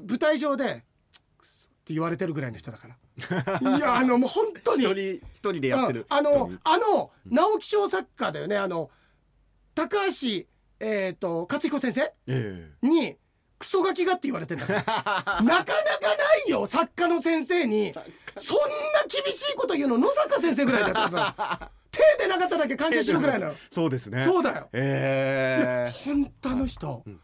舞台上で「くそって言われてるぐらいの人だから。いやあのもう本当に。一人一人でやってるうん。あのあの直木賞作家だよね。あの高橋えっ、と勝彦先生？えにクソガキがって言われてんだから なかなかないよ作家の先生に。そんな厳しいこと言うの野坂先生ぐらいだよ多分。手でなかっただけ感謝してるぐらいなの。そうですね。そうだよ。ええ。本当あの人、ん。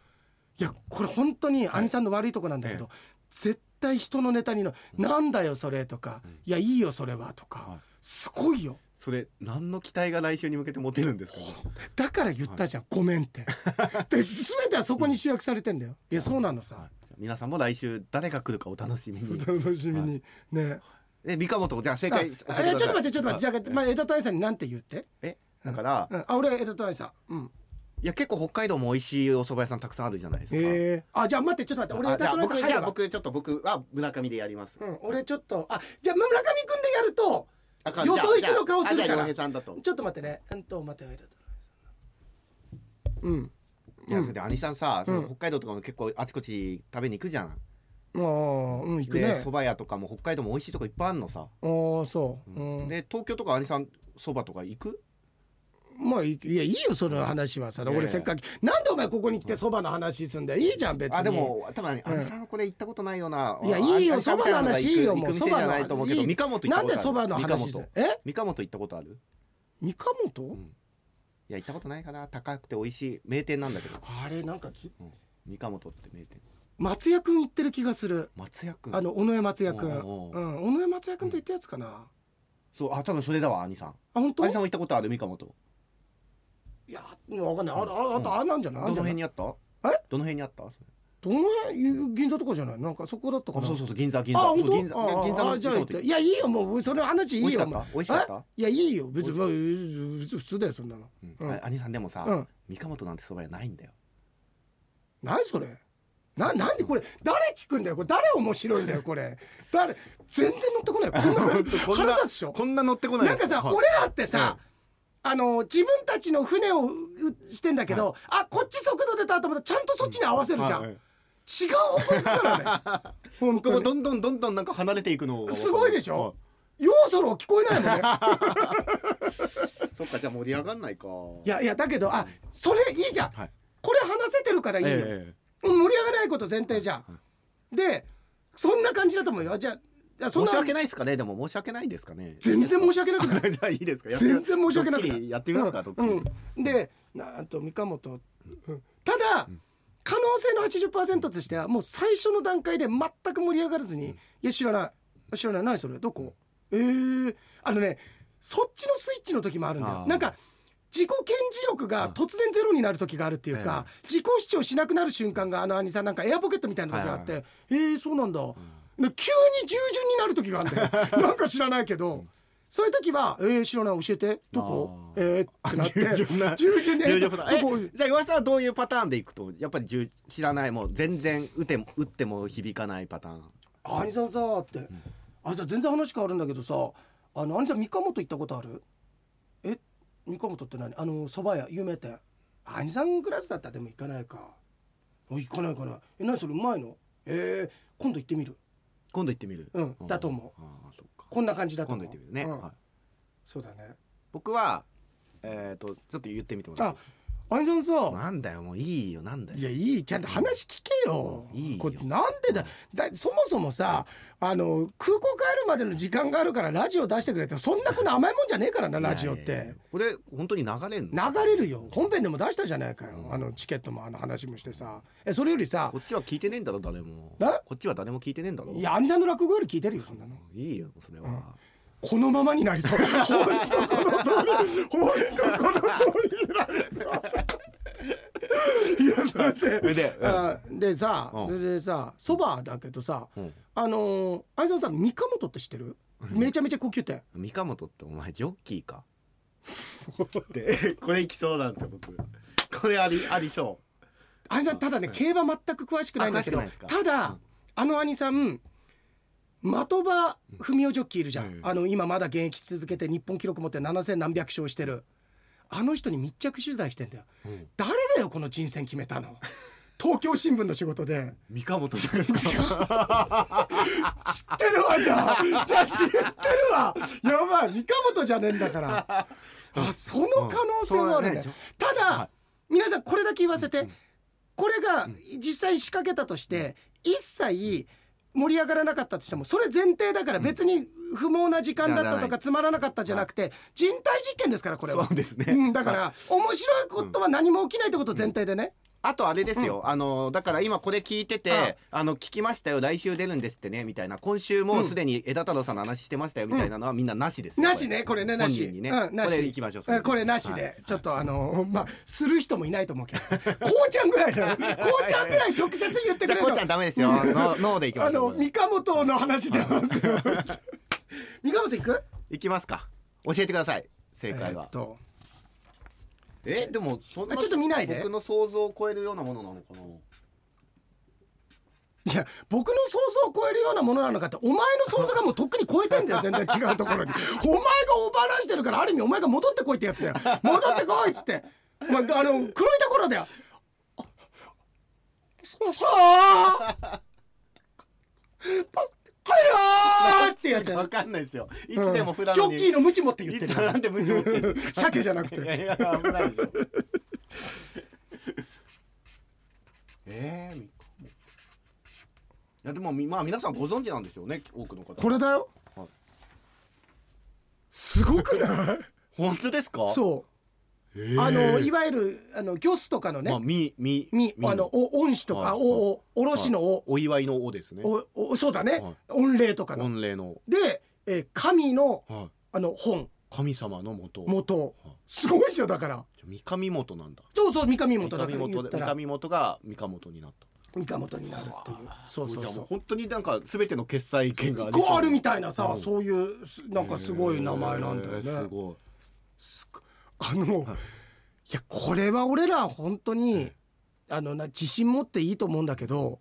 いやこれ本当に兄さんの悪いとこなんだけど、絶対人のネタにの「なんだよそれ」とか「いやいいよそれは」とか、はい。すごいよそれ何の期待が来週に向けて持てるんですか？ねだから言ったじゃん、ごめんって。で全てはそこに集約されてんだよ。い。やそうなのさ、はい。皆さんも来週誰が来るかお楽しみに。お楽しみに、ね。え三河本じゃあ正あ解えちょっと待ってちょっと待ってじゃあ、まあ、枝谷さんになんて言って、えだから、うん、あ俺枝谷さん。うん。いや結構北海道も美味しいお蕎麦屋さんたくさんあるじゃないですか、えー、あじゃあ待ってちょっと待って俺僕じゃあ僕ちょっと僕は村上でやります、うん、俺ちょっとあじゃあ村上くんでやるとあかん。よそ行きの顔するから。じゃあじゃあ洋平さんだとちょっと待ってねうんと待ってうんいやそれで兄さんさ、そのうん北海道とかも結構あちこち食べに行くじゃん、もううん行くでね蕎麦屋とかも北海道も美味しいとこいっぱいあるのさ、ああそう、うん、で東京とか兄さん蕎麦とか行くまあいいやいいよその話はさ、俺せっかくなんでお前ここに来てそばの話すんだよ。いいじゃん別に。あでも多分うん。兄さんこれ行ったことないような、いやいいよ兄さんみたいなが蕎麦の話いいよ行くもう行く店じゃないと思うけど蕎麦の三河本行ったことある？なんでそばの話え？三河本行ったことある？三河本、ん。いや行ったことないかな。高くて美味しい名店なんだけど、あれなんかきうん、三河本って名店。松也くん言ってる気がする。松也君あの尾上松也くん。おうん。尾上松也くんと言ったやつかな、あそうあ多分それだわ兄さん。本当？兄さんも行ったことある？三鴨といやわかんない。あああとあんなんじゃない？どの辺にあった？え？どの辺にあった？どの辺？銀座とかじゃない？なんかそこだったかな？あそうそうそう銀座銀座。あ銀座あ銀座じゃいやいいよ。もうそれ話いいよ。美味しかった？いやいいよ。別別に普通だよそんなの。うん。兄さんでもさうん。三鴨なんてそば屋ないんだよ。何それ？ななんでこれ？誰聞くんだよ？これ誰面白いんだよこれ？誰？全然乗ってこないこんな こんな腹立つでしょ？こんな乗ってこないなんかさはい。俺らってさあの自分たちの船をうしてんだけどあこっち速度出たと思ったらちゃんとそっちに合わせるじゃん。はい違う方向行くからね。本僕もどんどんどんどんなんか離れていくのがすごいでしょ？ようそろ聞こえないもんね。は いそっかじゃあ盛り上がんないか。いやいやだけどあそれいいじゃん。はい。これ話せてるからいいよ、え盛り上がらないこと前提じゃん、でそんな感じだと思うよ。じゃあいやそんなえ申し訳ないですかね？でも申し訳ないですかね？全然申し訳なくない？じゃあいいですか？やってみ全然申し訳なくない？ドッキリやってみますか？ドッキリ。うん。うんでなんと三鴨と、うん。ただ、可能性の80%としてはもう最初の段階で全く盛り上がらずに「いや知らない。知らない何それ。どこ？えー、あのねそっちのスイッチの時もあるんだよ。なんか自己顕示欲が突然ゼロになる時があるっていうか、自己主張しなくなる瞬間があの兄さんなんかエアポケットみたいな時があって「えー、そうなんだ」で急に従順になる時があるんだよなんか知らないけど。そういう時は、えー、知らない教えてどこ？えー、ってなって従順な従順に重要パターン。どこ？えじゃあ岩井さんはどういうパターンでいくとやっぱり知らないもう全然打て打っても響かないパターン。あ兄さんさって、あじゃあ全然話変わるんだけどさあの兄さん三鴨行ったことある？え三鴨って何？あの蕎麦屋有名店。兄さんクラスだったらでも行かないか。お行かない行かない。え何それうまいの？えー、今度行ってみる今度行ってみる？うんだと思う。ああそっか。こんな感じだと思う。今度行ってみるね、そうだね。僕はえっ、とちょっと言ってみてもらあ兄さんさ。なんだよもういいよなんだよ。いやいいちゃんと話聞けよ。いいよ。これなんでだだそもそもさあの空港帰るまでの時間があるからラジオ出してくれってそんなこの甘いもんじゃねえからなラジオって。や。これ本当に流れんの？流れるよ。本編でも出したじゃないかよ。あのチケットもあの話もしてさ。えそれよりさ。こっちは聞いてねえんだろ誰も。え？こっちは誰も聞いてねえんだろ。いや兄さんの落語より聞いてるよそんなの。いいよそれは、このままになりそう。本当この通り。本当この通りになりそういやそれで。でさ、うん。でさそばだけどさ、うん。あのー、愛さんさ三鴨って知ってる？めちゃめちゃ高級店。三鴨とってお前ジョッキーか？でこれいきそうなんですよ僕。これありありそ愛さんただね競馬全く詳しくないんですか？ただ、うん。あの兄さん的場文雄ジョッキーいるじゃん、うん。あの今まだ現役続けて日本記録持って7,000何百勝してる。あの人に密着取材してんだよ、うん。誰だよこの人選決めたの？東京新聞の仕事で。う三鴨とじゃないですか？知ってるわじゃあ。じゃあ知ってるわ。やばい。三鴨じゃねえんだから。あその可能性もあるね,、うん。ね。ただ、はい。皆さんこれだけ言わせて、これが実際に仕掛けたとして、一切盛り上がらなかったとしてもそれ前提だから別に不毛な時間だったとかつまらなかったじゃなくて人体実験ですからこれは。そうですね。うん、だから面白いことは何も起きないってこと前提でね、あとあれですよ、あのだから今これ聞いてて、あの聞きましたよ。来週出るんですってねみたいな。今週もうすでに枝太郎さんの話してましたよみたいなのはみんななしですよ、なしねこれ。ねなし。本人にね、うん、なし。これ行きましょうこれなしで、ちょっとあのまあする人もいないと思うけどこうちゃんぐらいだよ こうちゃんぐらい直接言ってくれるじゃあこうちゃんダメですよ。ノーノーで行きまあしょうの三鴨の話出ますよ三鴨行く？行きますか。教えてください。正解は。えーっ、とえでもそんなちょっと見ないで。僕の想像を超えるようなものなのかな？いや僕の想像を超えるようなものなのかってお前の想像がもうとっくに超えてんだよ 全然違うところに。お前がオーバーランしてるからある意味お前が戻ってこいってやつだよ。戻ってこいっつって、まあ、あの黒いところだよ。あそうそうパかよー!ってやつ わかんないですよ。いつでも普段ジョッキーのムチ持って言ってる。なんで無事持ってる。鮭じゃなくて。いやいや危ないですよ。え えー、いやでもみまあ皆さんご存知なんでしょうね多くの方。これだよ。はい。すごくない？本当ですか？そうあのいわゆるあのギョスとかのね、まあみみみあのお恩師とか、はい。おおおろしのお、お祝いのおですね。おおそうだね、はい。御礼とかの。御礼の。で、えー神のはい。あの本。神様の元。元。はい。すごいですよだから。三上元なんだ。そうそう三上三元だからったら。三上元が三上元になった。三上元になるっていう。そうそうそう。も本当になんかすべての決済権があるみたいなさ、うん。そういうすなんかすごい名前なんだよへーすね。ごい。すごあの、い、やこれは俺ら本当にあのな自信持っていいと思うんだけど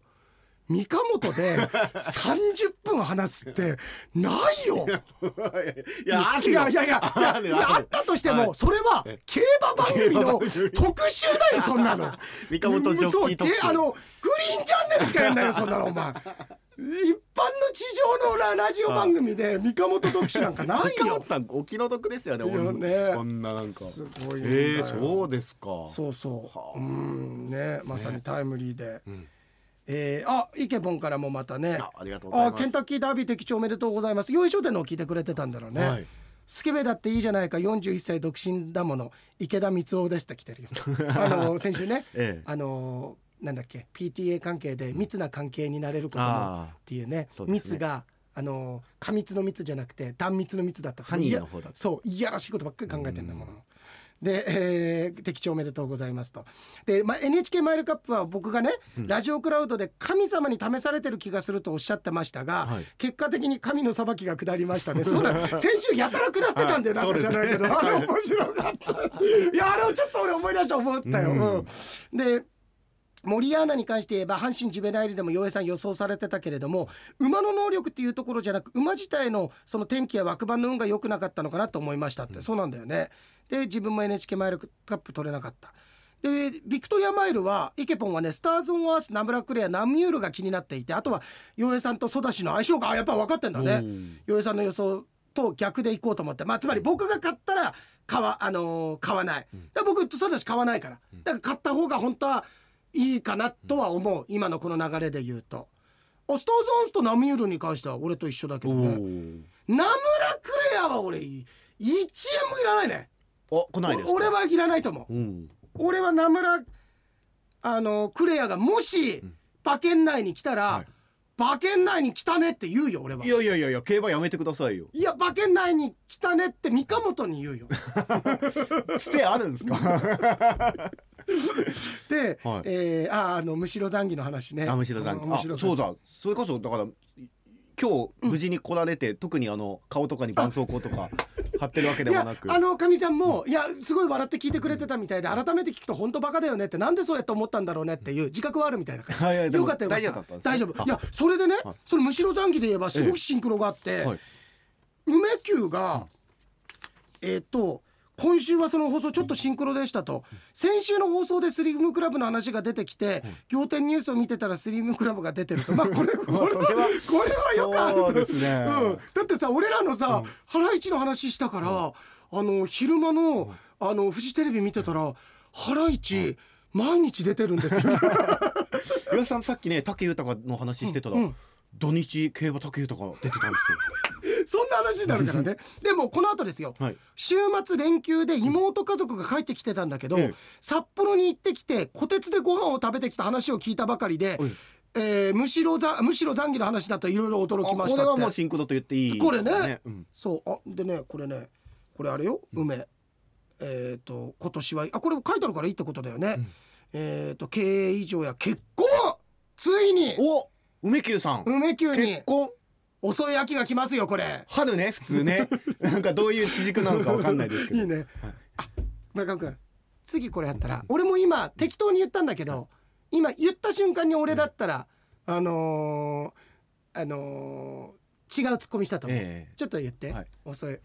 三上本で 30分話すってないよ。いやいやいやいやあったとしても、はい。それはえ。競馬番組の特集だよそんなの。三上元ジョッキー特集。そうあのグリーンチャンネルしかやんないよそんなのお前。一般の地上のララジオ番組で三上本特集なんかないよ。三上元。さんお気の毒ですよねいやね。こんななんか。すごいえー、そうですか。そうそう。はあ。うんね。まさにタイムリーで。ん。えー、あイケボンからもまたね。あありがとうございあます。ケンタッキーダービー的中おめでとうございます。用意書店のを聞いてくれてたんだろうね。はい。スケベだっていいじゃないか。41歳独身だもの。池田光雄ですって来てるよ。あの先週ね、ええ。あのなんだっけ PTA 関係で密な関係になれることもあっていうねそうですね。密があの過密の密じゃなくて断密の密だったハニーいやの方だそういやらしいことばっかり考えてんだもの。で、えー、的中おめでとうございますと。で、まあ、NHK マイルカップは僕がね、ラジオクラウドで神様に試されてる気がするとおっしゃってましたが、はい。結果的に神の裁きが下りましたね。そうなの先週やたら下ってたんだよ、はいなんかじゃないけど、ね。あれ面白かった。いや、あれをちょっと俺思い出して思ったよ。うん。うん。で、森アナに関して言えば阪神ジュベナイルでも洋江さん予想されてたけれども馬の能力っていうところじゃなく馬自体のその天気や枠番の運が良くなかったのかなと思いましたって、そうなんだよね。で自分も NHK マイルカップ取れなかった。でビクトリアマイルはイケポンはねスターズ・オン・アースナムラ・クレアナムユールが気になっていてあとは洋江さんとソダシの相性があやっぱ分かってんだね。洋江さんの予想と逆でいこうと思って。まあつまり僕が買ったら買わ,、あのー買わない、で僕とソダシ買わないから。だから買った方が本当はいいかなとは思う、今のこの流れで言うと。あスターズ・オンスとナムユールに関しては俺と一緒だけおどね。ー。ナムラ・クレアは俺1円もいらないね。お来ないです俺はいらないと思う。うん。俺は名村あのクレアがもし馬券内に来たら、はい。馬券内に来たねって言うよ俺は。いやいやいやいや競馬やめてくださいよ。いや馬券内に来たねって三日本に言うよ。つてあるんですか？で、はい。えーああのむしろ残儀の話ね。あむしろ残うんむしろあそうだ。それこそだから今日無事に来られて、特にあの顔とかに絆創膏とか貼ってるわけでもなく。あのかみさんも、いやすごい笑って聞いてくれてたみたいで改めて聞くと本当バカだよねってなんでそうやって思ったんだろうねっていう自覚はあるみたいなはいはいでもよかったよかった。大丈夫だったんですね。大丈夫。あい。やそれでねはい。そのむしろ残儀で言えばすごくシンクロがあって、はい。梅宮が、えっ、と今週はその放送ちょっとシンクロでしたと、先週の放送でスリムクラブの話が出てきて、仰天ニュースを見てたらスリムクラブが出てると。まあこれこれは これはよくある。ね。うん、だってさ俺らのさ、ハライチの話したから、あの昼間のあのフジテレビ見てたらハライチ、毎日出てるんですよ。岩井さんさっきね武豊の話してたら、うん。うん。土日競馬武豊出てたんですそんな話になるからね。でもこの後ですよ、はい。週末連休で妹家族が帰ってきてたんだけど、ええ。札幌に行ってきて虎鉄でご飯を食べてきた話を聞いたばかりで、はい。えーむしろざむしろ残儀の話だといろいろ驚きましたって。これはもうと言っていいこれね。うん。そう。あでねこれね。これあれよ。梅、えっ、と今年はあこれ書いてあるからいいってことだよね、えっ、と経営以上や。結婚ついにお梅宮さん、梅宮に。結婚遅い秋が来ますよこれ。春ね普通ね。なんかどういう地軸なのかわかんないですけど。いいね、あ村上君次これやったら俺も今適当に言ったんだけど今言った瞬間に俺だったら、あのーあのー違うツッコミしたと思う、ええ。ちょっと言って、はい。遅い。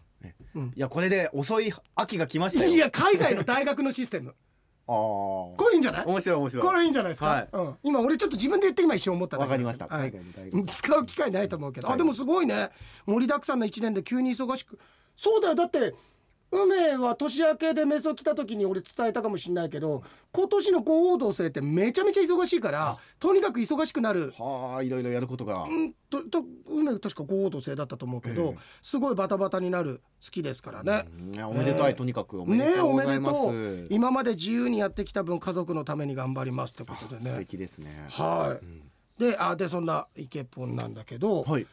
いやこれで遅い秋が来ましたよ。いや海外の大学のシステムあこれいいんじゃない？あ面白い面白い。これいいんじゃないですか、はい。うん、今俺ちょっと自分で言って今一瞬思ったわかりました、はい。使う機会ないと思うけど、はい。あでもすごいね。盛りだくさんな一年で急に忙しく。そうだよ。だって梅は年明けでメソ来た時に俺伝えたかもしれないけど今年の五王同星ってめちゃめちゃ忙しいからとにかく忙しくなる。はあいろいろやることが。うんとと梅確か五王同星だったと思うけど、ええ。すごいバタバタになる月ですからね。おめでたい、ええ。とにかくおめでとうございます、ねえおめでとう。今まで自由にやってきた分家族のために頑張りますってことで素ね敵ですね。はい、であでそんなイケポンなんだけど、はい。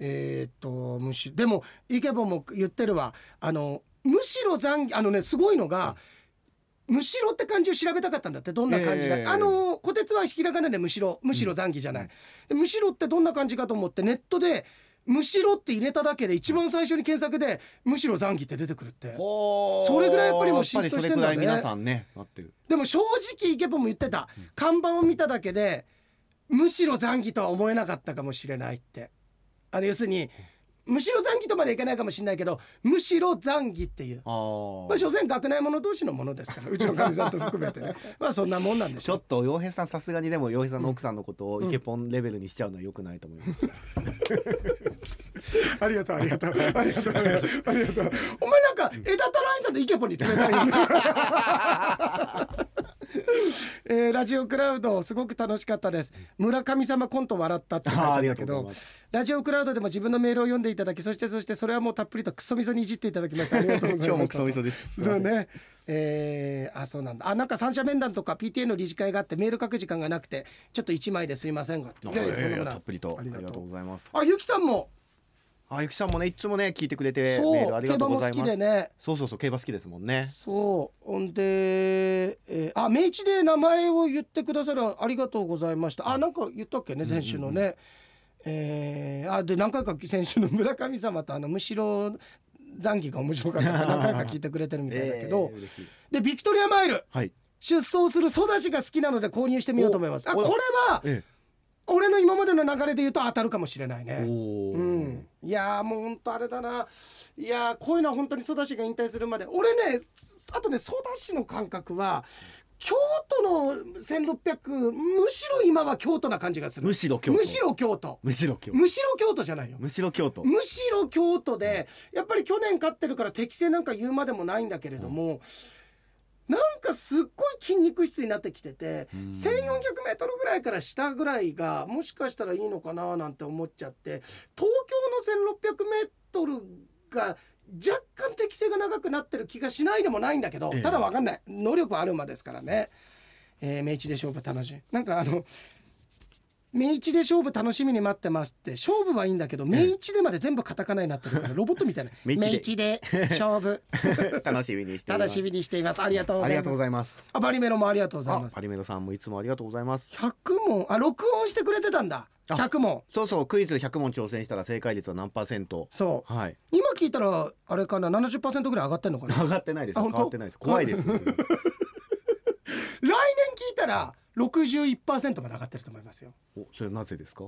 えーっとむしでもイケポンも言ってるわ。あのむしろ残儀あのねすごいのが、むしろって漢字を調べたかったんだってどんな感じだ、ええ。あの小鉄はひらがなでむしろむしろ残儀じゃない、でむしろってどんな感じかと思ってネットでむしろって入れただけで一番最初に検索でむしろ残儀って出てくるって。ほそれぐらいやっぱりもうやっぱりそれぐらい皆さんねなってる。でも正直イケポンも言ってた、看板を見ただけでむしろ残儀とは思えなかったかもしれないって。あの要するにむしろ残儀とまでいかないかもしれないけどむしろ残儀っていう。まあ所詮学内者同士のものですからうちのかみさんと含めてね。まあそんなもんなんでしょちょっと洋平さんさすがにでも洋平さんの奥さんのことをイケポンレベルにしちゃうのは良くないと思います、ありがとうありがとうありがとうありがとう。お前なんか枝太郎兄さんとイケポンに冷たいよねえーラジオクラウドすごく楽しかったです。村上様コント笑ったって書いてあるんだけどラジオクラウドでも自分のメールを読んでいただきそしてそしてそれはもうたっぷりとクソみそにいじっていただきました。ありがとうございます。今日もクソみそです。そうね。えー、あそうなんだ。あなんか三者面談とか PTA の理事会があってメール書く時間がなくてちょっと一枚ですいませんが。あいやいやたっぷりと。ありがとう。ございます。あゆきさんもあゆきさんもねいつもね聞いてくれてメールありがとうござい競馬ますも好きでね。そうそうそう競馬好きですもんね。そう。ほんで、えーあ明治で名前を言ってくださるありがとうございました。あなんか言ったっけね先週のね、えーあで何回か先週の村上様とあのむしろ残儀が面白かった 何回か聞いてくれてるみたいだけど、えーでビクトリアマイル。はい。出走するソダシが好きなので購入してみようと思います。あおこれはえ俺の今までの流れで言うと当たるかもしれないえねうん、いやーもう本当あれだな。いやーこういうのは本当にソダシが引退するまで。俺ねあとねソダシの感覚は京都の1600むしろ今は京都な感じがする。むしろ京都。むしろ京都。むしろ京都。むしろ京都じゃないよ。むしろ京都。むしろ京都でやっぱり去年勝ってるから適正なんか言うまでもないんだけれども、なんかすっごい筋肉質になってきててうん。1,400m ぐらいから下ぐらいがもしかしたらいいのかななんて思っちゃって東京の 1,600m が若干適性が長くなってる気がしないでもないんだけど、ええ。ただ分かんない。能力はある馬ですからね、えー、明治で勝負楽しい。なんかあの明治で勝負楽しみに待ってますって勝負はいいんだけど明治でまで全部カタカナになってるから ロボットみたいな。明治で。勝負。楽しみにしています。楽しみにしています。ありがとうございます。とうございます。あバリメロもありがとうございます。あパリメロさんもいつもありがとうございます。100問あ録音してくれてたんだ。あ100問。そうそうクイズ100問挑戦したら正解率は何パーセント？そう。はい。今聞いたらあれかな70%ぐらい上がってんのかな。来上がってないです。変わってないです。怖いです ら61%まで上がってると思いますよ。おそれはなぜですか？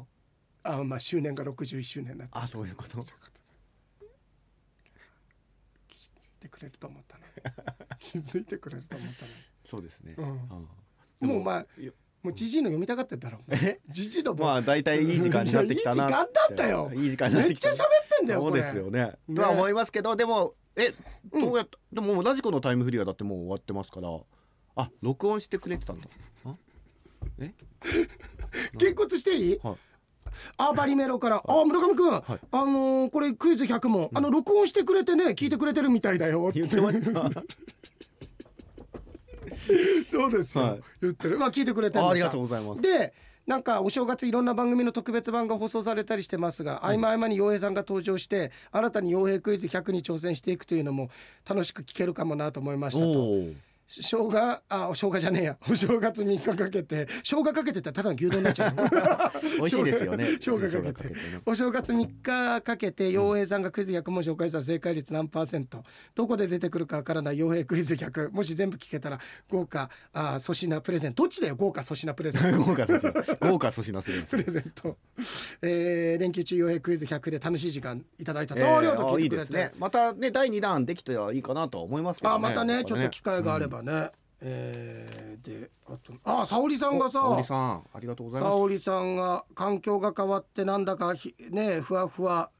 あまあ周年が61周年になって。あそういうこと。聞いてくれると思ったの気づいてくれると思ったそうですね、うん。もうお前いやもうジジイの読みたかったんだろう。え？ジジイのまあ大体いい時間になってきたないやいい時間だったよ。いい時間になってきためっちゃ喋ってんだよそうですよね。ね。とは思いますけどでもえどうやった、でもラジコのタイムフリーはだってもう終わってますからあ録音してくれてたんだ。あ？え？げんこつしていい？はい。あバリメロから、あ村上くん、はい。あのーこれクイズ100問、あの録音してくれてね聞いてくれてるみたいだよ。言ってました。そうですよ、はい。言ってる。まあ聞いてくれてるありがとうございます。でなんかお正月いろんな番組の特別版が放送されたりしてますが、合間合間に洋平さんが登場して新たに洋平クイズ100に挑戦していくというのも楽しく聞けるかもなと思いましたと。生姜あお生姜じゃねえや。お正月3日かけて。生姜かけてってただの牛丼になっちゃう 美味しいですよね。生姜かけて。ね。お正月3日かけて陽平さんがクイズ100問紹介した正解率何パーセント。どこで出てくるかわからない陽平クイズ100もし全部聞けたら豪華あ粗品プレゼント。どっちだよ豪華粗品プレゼント。豪華粗品。豪華粗品するプよ。レゼント、えー、連休中陽平クイズ100で楽しい時間いただいた。と、えーありがとう聞いてくれて。ね。またね第二弾できたらいいかなとは思いますけどね。あまたね。ちょっと機会があればばね、えー、であとあ沙織さんがさ沙織さんありがとうございます。沙織さんが環境が変わってなんだかひねふわふわ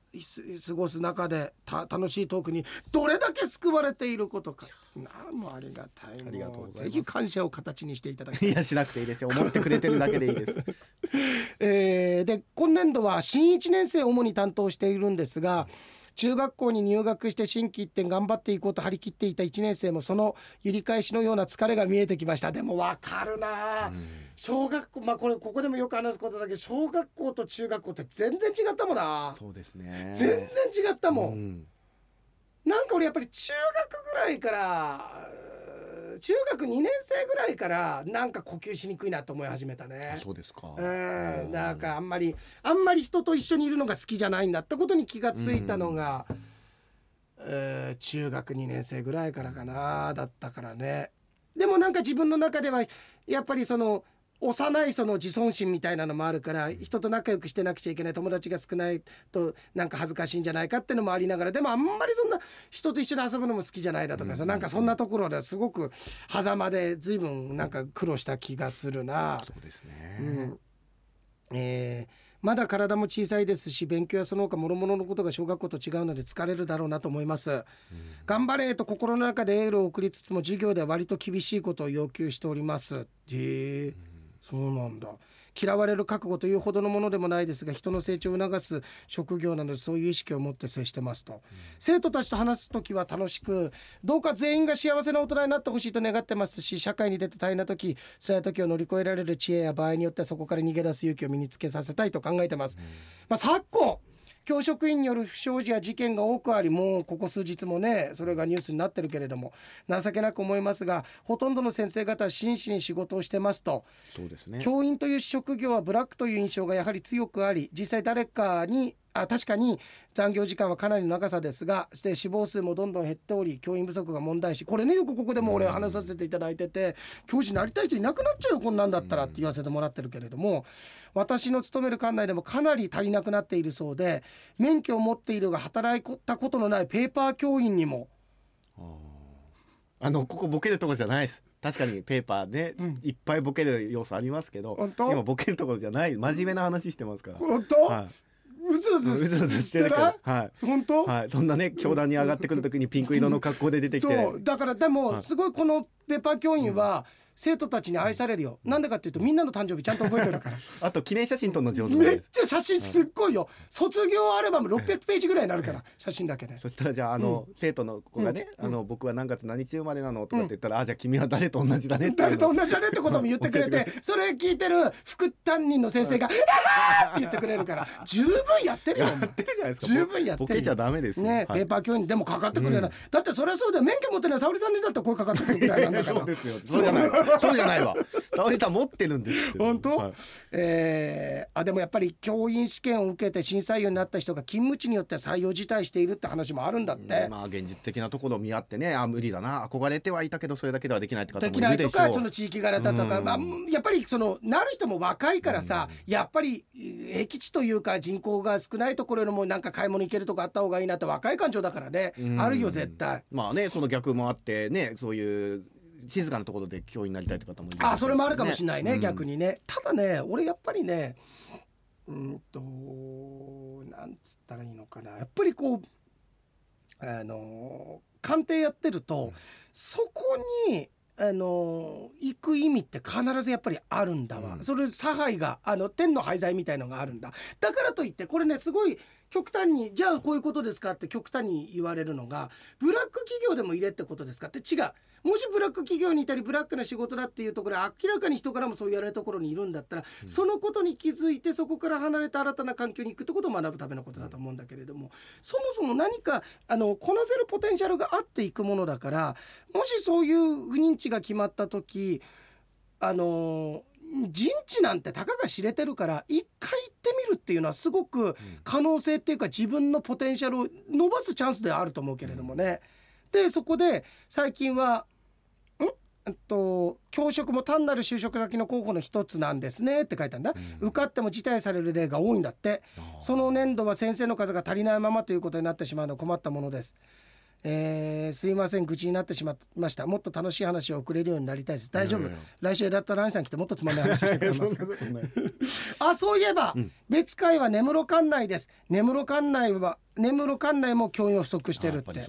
過ごす中でた楽しいトークにどれだけ救われていることか。なもうありがたいありがとうぜひ感謝を形にしていただきたい。いやしなくていいですよ。思ってくれてるだけでいいです。えーで今年度は新1年生を主に担当しているんですが中学校に入学して心機一転頑張っていこうと張り切っていた1年生もその揺り返しのような疲れが見えてきました。でも分かるな、小学校まあこれここでもよく話すことだけど小学校と中学校って全然違ったもんな。そうですね。全然違ったもん、うん。なんか俺やっぱり中学ぐらいから中学2年生ぐらいからなんか呼吸しにくいなと思い始めたあね。そうですか。うん、なんかあんまりあんまり人と一緒にいるのが好きじゃないんだってことに気がついたのが、えー中学2年生ぐらいからかなだったからね。でもなんか自分の中ではやっぱりその幼いその自尊心みたいなのもあるから人と仲良くしてなくちゃいけない友達が少ないとなんか恥ずかしいんじゃないかってのもありながらでもあんまりそんな人と一緒に遊ぶのも好きじゃないだとかさなんかそんなところですごく狭間で随分なんか苦労した気がするな。そうですね、うん。えーまだ体も小さいですし勉強やその他諸々のことが小学校と違うので疲れるだろうなと思います、頑張れと心の中でエールを送りつつも授業では割と厳しいことを要求しております。へえそうなんだ。嫌われる覚悟というほどのものでもないですが人の成長を促す職業なのでそういう意識を持って接してますと、生徒たちと話す時は楽しくどうか全員が幸せな大人になってほしいと願ってますし社会に出て大変な時辛い時を乗り越えられる知恵や場合によってはそこから逃げ出す勇気を身につけさせたいと考えてます、まあ、昨今教職員による不祥事や事件が多くありもうここ数日もねそれがニュースになってるけれども情けなく思いますがほとんどの先生方は真摯に仕事をしてますと。そうですね。教員という職業はブラックという印象がやはり強くあり実際誰かにあ確かに残業時間はかなりの長さですがして死亡数もどんどん減っており教員不足が問題視。これねよくここでも俺話させていただいてて教師になりたい人いなくなっちゃうよこんなんだったらって言わせてもらってるけれども私の勤める管内でもかなり足りなくなっているそうで免許を持っているが働いたことのないペーパー教員にも。あのここボケるところじゃないです。確かにペーパーね、うん。いっぱいボケる要素ありますけど本当？今ボケるところじゃない。真面目な話してますから。本当、はうずうい、うずずうずしてるからはい。本当、はい、そんなね教壇に上がってくるときにピンク色の格好で出てきて。そう。だからでもはい。すごいこのペーパー教員は生徒たちに愛されるよ、なんでかっていうとみんなの誕生日ちゃんと覚えてるから。あと記念写真撮るの上手めっちゃ写真すっごいよ、卒業アルバム600ページぐらいになるから写真だけで。そしたらじゃああの、生徒の子がね、あの僕は何月何日生まれなのとかって言ったら、あじゃあ君は誰と同じだね誰と同じだねってことも言ってくれて それ聞いてる副担任の先生が「あーって言ってくれるから十分やってるよ十分やってるよ。ボケちゃダメですよ。ね、はい。ペーパー教員でもかかってくるよな、だってそれはそうだよ。免許持ってない沙織さんにだったら声かかってくるぐらいなんだから。そうですよ。そうじゃない。わ そうじゃないわ。沙織さん持ってるんです本当、はい。えーあでもやっぱり教員試験を受けて審査員になった人が勤務地によって採用辞退しているって話もあるんだって。まあ現実的なところを見合ってねあ無理だな。憧れてはいたけどそれだけではできないって方もいできないるでしょうとかその地域柄だとか、うん。まあ、やっぱりそのなる人も若いからさ、やっぱりえー僻地というか人口が少ないところよりもなんか買い物行けるとこあった方がいいなって若い感情だからね、うん。あるよ絶対。まあねその逆もあってねそういう静かなところで教員になりたいって方もいるでしょうあそれもあるかもしれないね、うん。逆にね。ただね俺やっぱりねうんとなんつったらいいのかな。やっぱりこうあの鑑定やってると、そこにあの行く意味って必ずやっぱりあるんだわ、うん。それ差配があの天の廃材みたいのがあるんだ。だからといってこれねすごい極端にじゃあこういうことですかって極端に言われるのがブラック企業でも入れってことですかって？違う。もしブラック企業にいたりブラックな仕事だっていうところ明らかに人からもそう言われるところにいるんだったら、そのことに気づいてそこから離れた新たな環境に行くってことを学ぶためのことだと思うんだけれどもそもそも何かあのこなせるポテンシャルがあっていくものだからもしそういう不認知が決まった時あの人知なんてたかが知れてるから一回行ってみるっていうのはすごく可能性っていうか自分のポテンシャルを伸ばすチャンスではあると思うけれどもね。でそこで最近はん？えっと教職も単なる就職先の候補の一つなんですねって書いたんだ、受かっても辞退される例が多いんだって。その年度は先生の数が足りないままということになってしまうのは困ったものですえーすいません愚痴になってしまいましたもっと楽しい話を送れるようになりたいです。大丈夫、来週だったら兄さん来てもっとつまんない話してくれます。あそういえば、うん。別会は根室管内です。根室管内は根室管内も教員を不足してるって。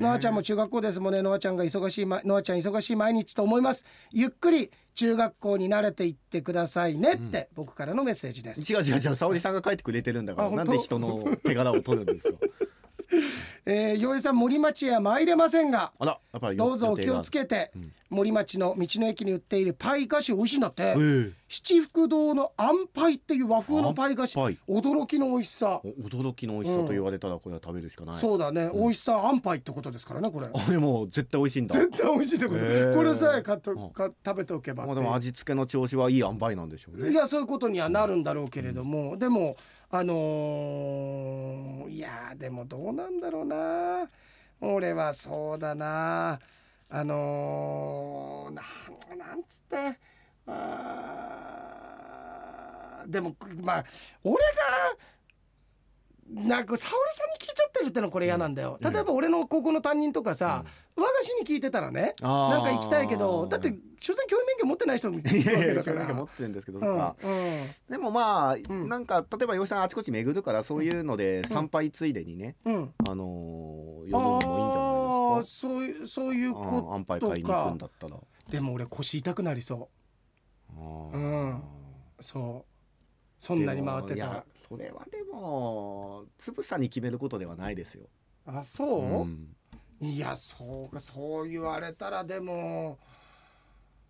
ノアちゃんも中学校ですもんね。ノアちゃんが忙しいまノアちゃん忙しい毎日と思います。ゆっくり中学校に慣れていってくださいねって、僕からのメッセージです。違う違う違う。沙織さんが書いてくれてるんだからなんで人の手柄を取るんですか？えー、洋江さん森町へは参れませんがあらやっぱりどうぞお気をつけて、うん。森町の道の駅に売っているパイ菓子美味しいんだって、ええ。七福堂のあんパイっていう和風のパイ菓子。あんパイ驚きの美味しさ。お驚きの美味しさと言われたらこれは食べるしかない、そうだね、美味しさあんパイってことですからねこれ。あでも絶対美味しいんだ。絶対美味しいってこと、へーこれさえ買っとうん。か食べておけばまあでも味付けの調子はいい塩梅なんでしょうね。いやそういうことにはなるんだろうけれども、でもあのーいやでもどうなんだろうな。俺はそうだな。あのー、なんなんつって。あでもまあ俺がなんか沙織さんに聞いちゃってるってのはこれ嫌なんだよ、うん。例えば俺の高校の担任とかさ、和菓子に聞いてたらねなんか行きたいけどだって所詮教員免許持ってない人もいるいやいやわけだから。持ってるんですけど、うんでもまあ、ん。なんか例えば洋さんあちこち巡るからそういうので参拝ついでにね、うん。あのー、呼ぶのもいいんじゃないですか。そういうそういうあこ安牌買いに行くかんだったら。でも俺腰痛くなりそあー。うん。うそう。そんなに回ってたらでもいやそれはでもつぶさに決めることではないですよ、あそう、ん。いやそうかそう言われたらでも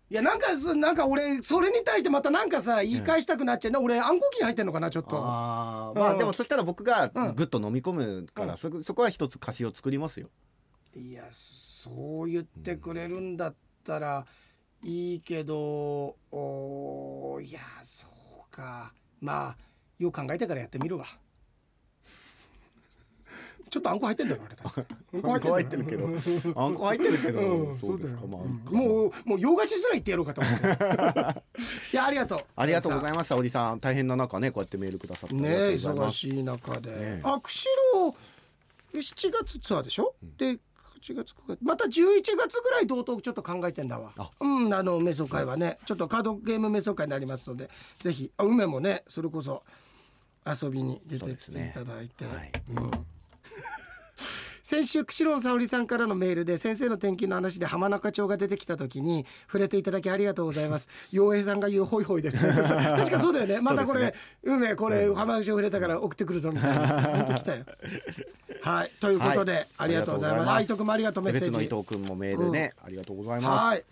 いやなんかそなんか俺それに対してまたなんかさ言い返したくなっちゃうな、俺暗号機に入ってんのかなちょっと。あーうん。まあでもそしたら僕がうん。ぐっと飲み込むから、うん。そこそこは一つ歌詞を作りますよ。いやそう言ってくれるんだったらいいけどおーいやそうか。まあよく考えてからやってみるわ。ちょっとあんこ入ってんだろあれ。あんこ入ってるけど。あんこ入ってるけど、うん。そうですか。まあ、うん。もうもう洋菓子すら言ってやろうかと思って。いやありがとう。ありがとうございいますおじさん。大変な中ねこうやってメールくださってね忙しい中で、ねあ釧路7月ツアーでしょ、で8月9月。また11月ぐらい同等ちょっと考えてんだわ。あ。うんあのメソ会はね。ちょっとカードゲームメソ会になりますのでぜひ。あ梅もねそれこそ遊びに出てきていただいて、はい。うん。先週釧路の沙織さんからのメールで先生の転勤の話で浜中町が出てきた時に触れていただきありがとうございます。陽平さんが言うホイホイです。確かそうだよね。またこれ、梅これ浜中町触れたから送ってくるぞみたいな。本当来たよ。はい。ということで、はい。ありがとうございます。愛徳もありがとうメッセ別の伊ージ藤君もメールね、ありがとうございまはい。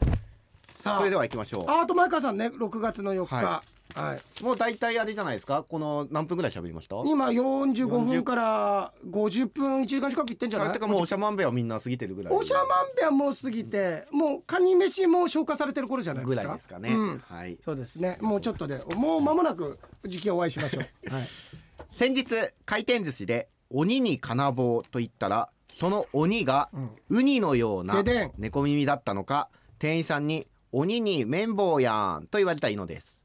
さあ。すそれでは行きましょう。アートマイカーさんね6月の4日。ははい、もう大体あれじゃないですか？この何分ぐらい喋りました？今45分から50分1時間近くいってんじゃない？てかもうおしゃまんべはみんな過ぎてるぐらい。おしゃまんべはもう過ぎてもうカニ飯も消化されてる頃じゃないでぐすか？らいですかね、うん。はい。そうですね。もうちょっとで。もう間もなく時期お会いしましょう。はい。先日回転寿司で鬼に金棒と言ったらその鬼がうん。ウニのような猫耳だったのか店員さんに「鬼に綿棒やん」と言われたいのです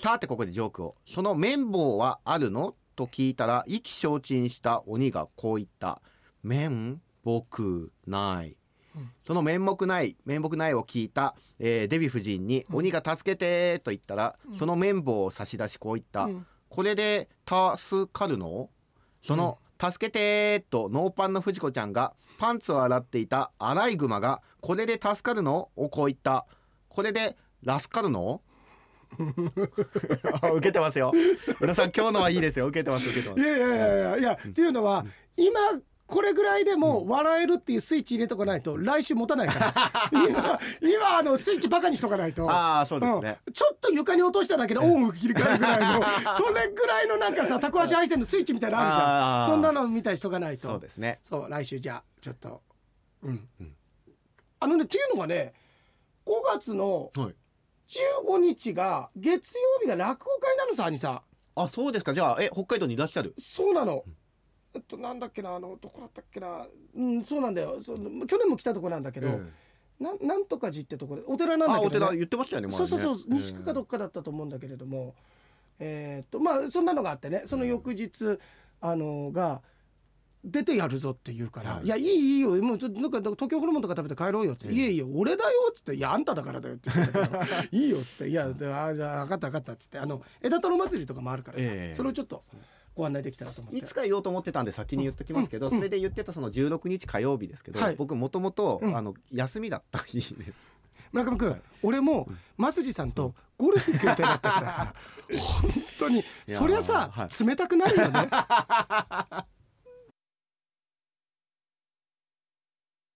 さてここでジョークを「その綿棒はあるの?」と聞いたら意気消沈した鬼がこう言った「綿僕ない」その面目ない面目ないを聞いた、えーデヴィ夫人に「鬼が助けて」と言ったら、その綿棒を差し出しこう言った「うん。これで助かるの?」その「助けて」とノーパンの藤子ちゃんがパンツを洗っていたアライグマが「これで助かるの?」をこう言った「これでラスカるの?」あ 受けてますよ。皆さん今日のはいいですよ。受けてます受けてます。いやいやいやいやいやっていうのは今これぐらいでも笑えるっていうスイッチ入れとかないと来週持たないから。今今あのスイッチバカにしとかないと。ああそうですね、うん。ちょっと床に落としただけでオンを切り替えるぐらいの。それぐらいのなんかさタコ足配線のスイッチみたいなのあるじゃん。そんなのみたいにしとかないと。そうですね。そう来週じゃあちょっとうん、うん。あのねっていうのがね5月のはい15日が月曜日が落語会なのさ兄さん。あそうですか。じゃあえ北海道にいらっしゃる？そうなの。えっとなんだっけなあのどこだったっけな。うんそうなんだよ。その去年も来たとこなんだけど、えなんなんとか寺ってとこでお寺なんだあおけど、ね、寺言ってましたよねそうそうそう。ええ西区かどっかだったと思うんだけれども、えーっとまあそんなのがあってね。その翌日、あのが出てやるぞって言うから「はい。い、やいいいいよ。もうちょっとなんか東京ホルモンとか食べて帰ろうよ」っつって「ええ。いやいや俺だよ」っつって「いやあんただからだよ」って言って いいよ」っつって「いやであじゃあ分かった分かった」っつってあの枝太郎祭りとかもあるからさ、ええ。それをちょっとご案内できたらと思って。いつか言おうと思ってたんで先に言っときますけど、うんうん。それで言ってたその16日火曜日ですけど、はい。僕もともと休みだった日です。村上君、はい。俺も増地さんとゴルフ行く予定だったからさ本当にそりゃさ、は冷たくなるよね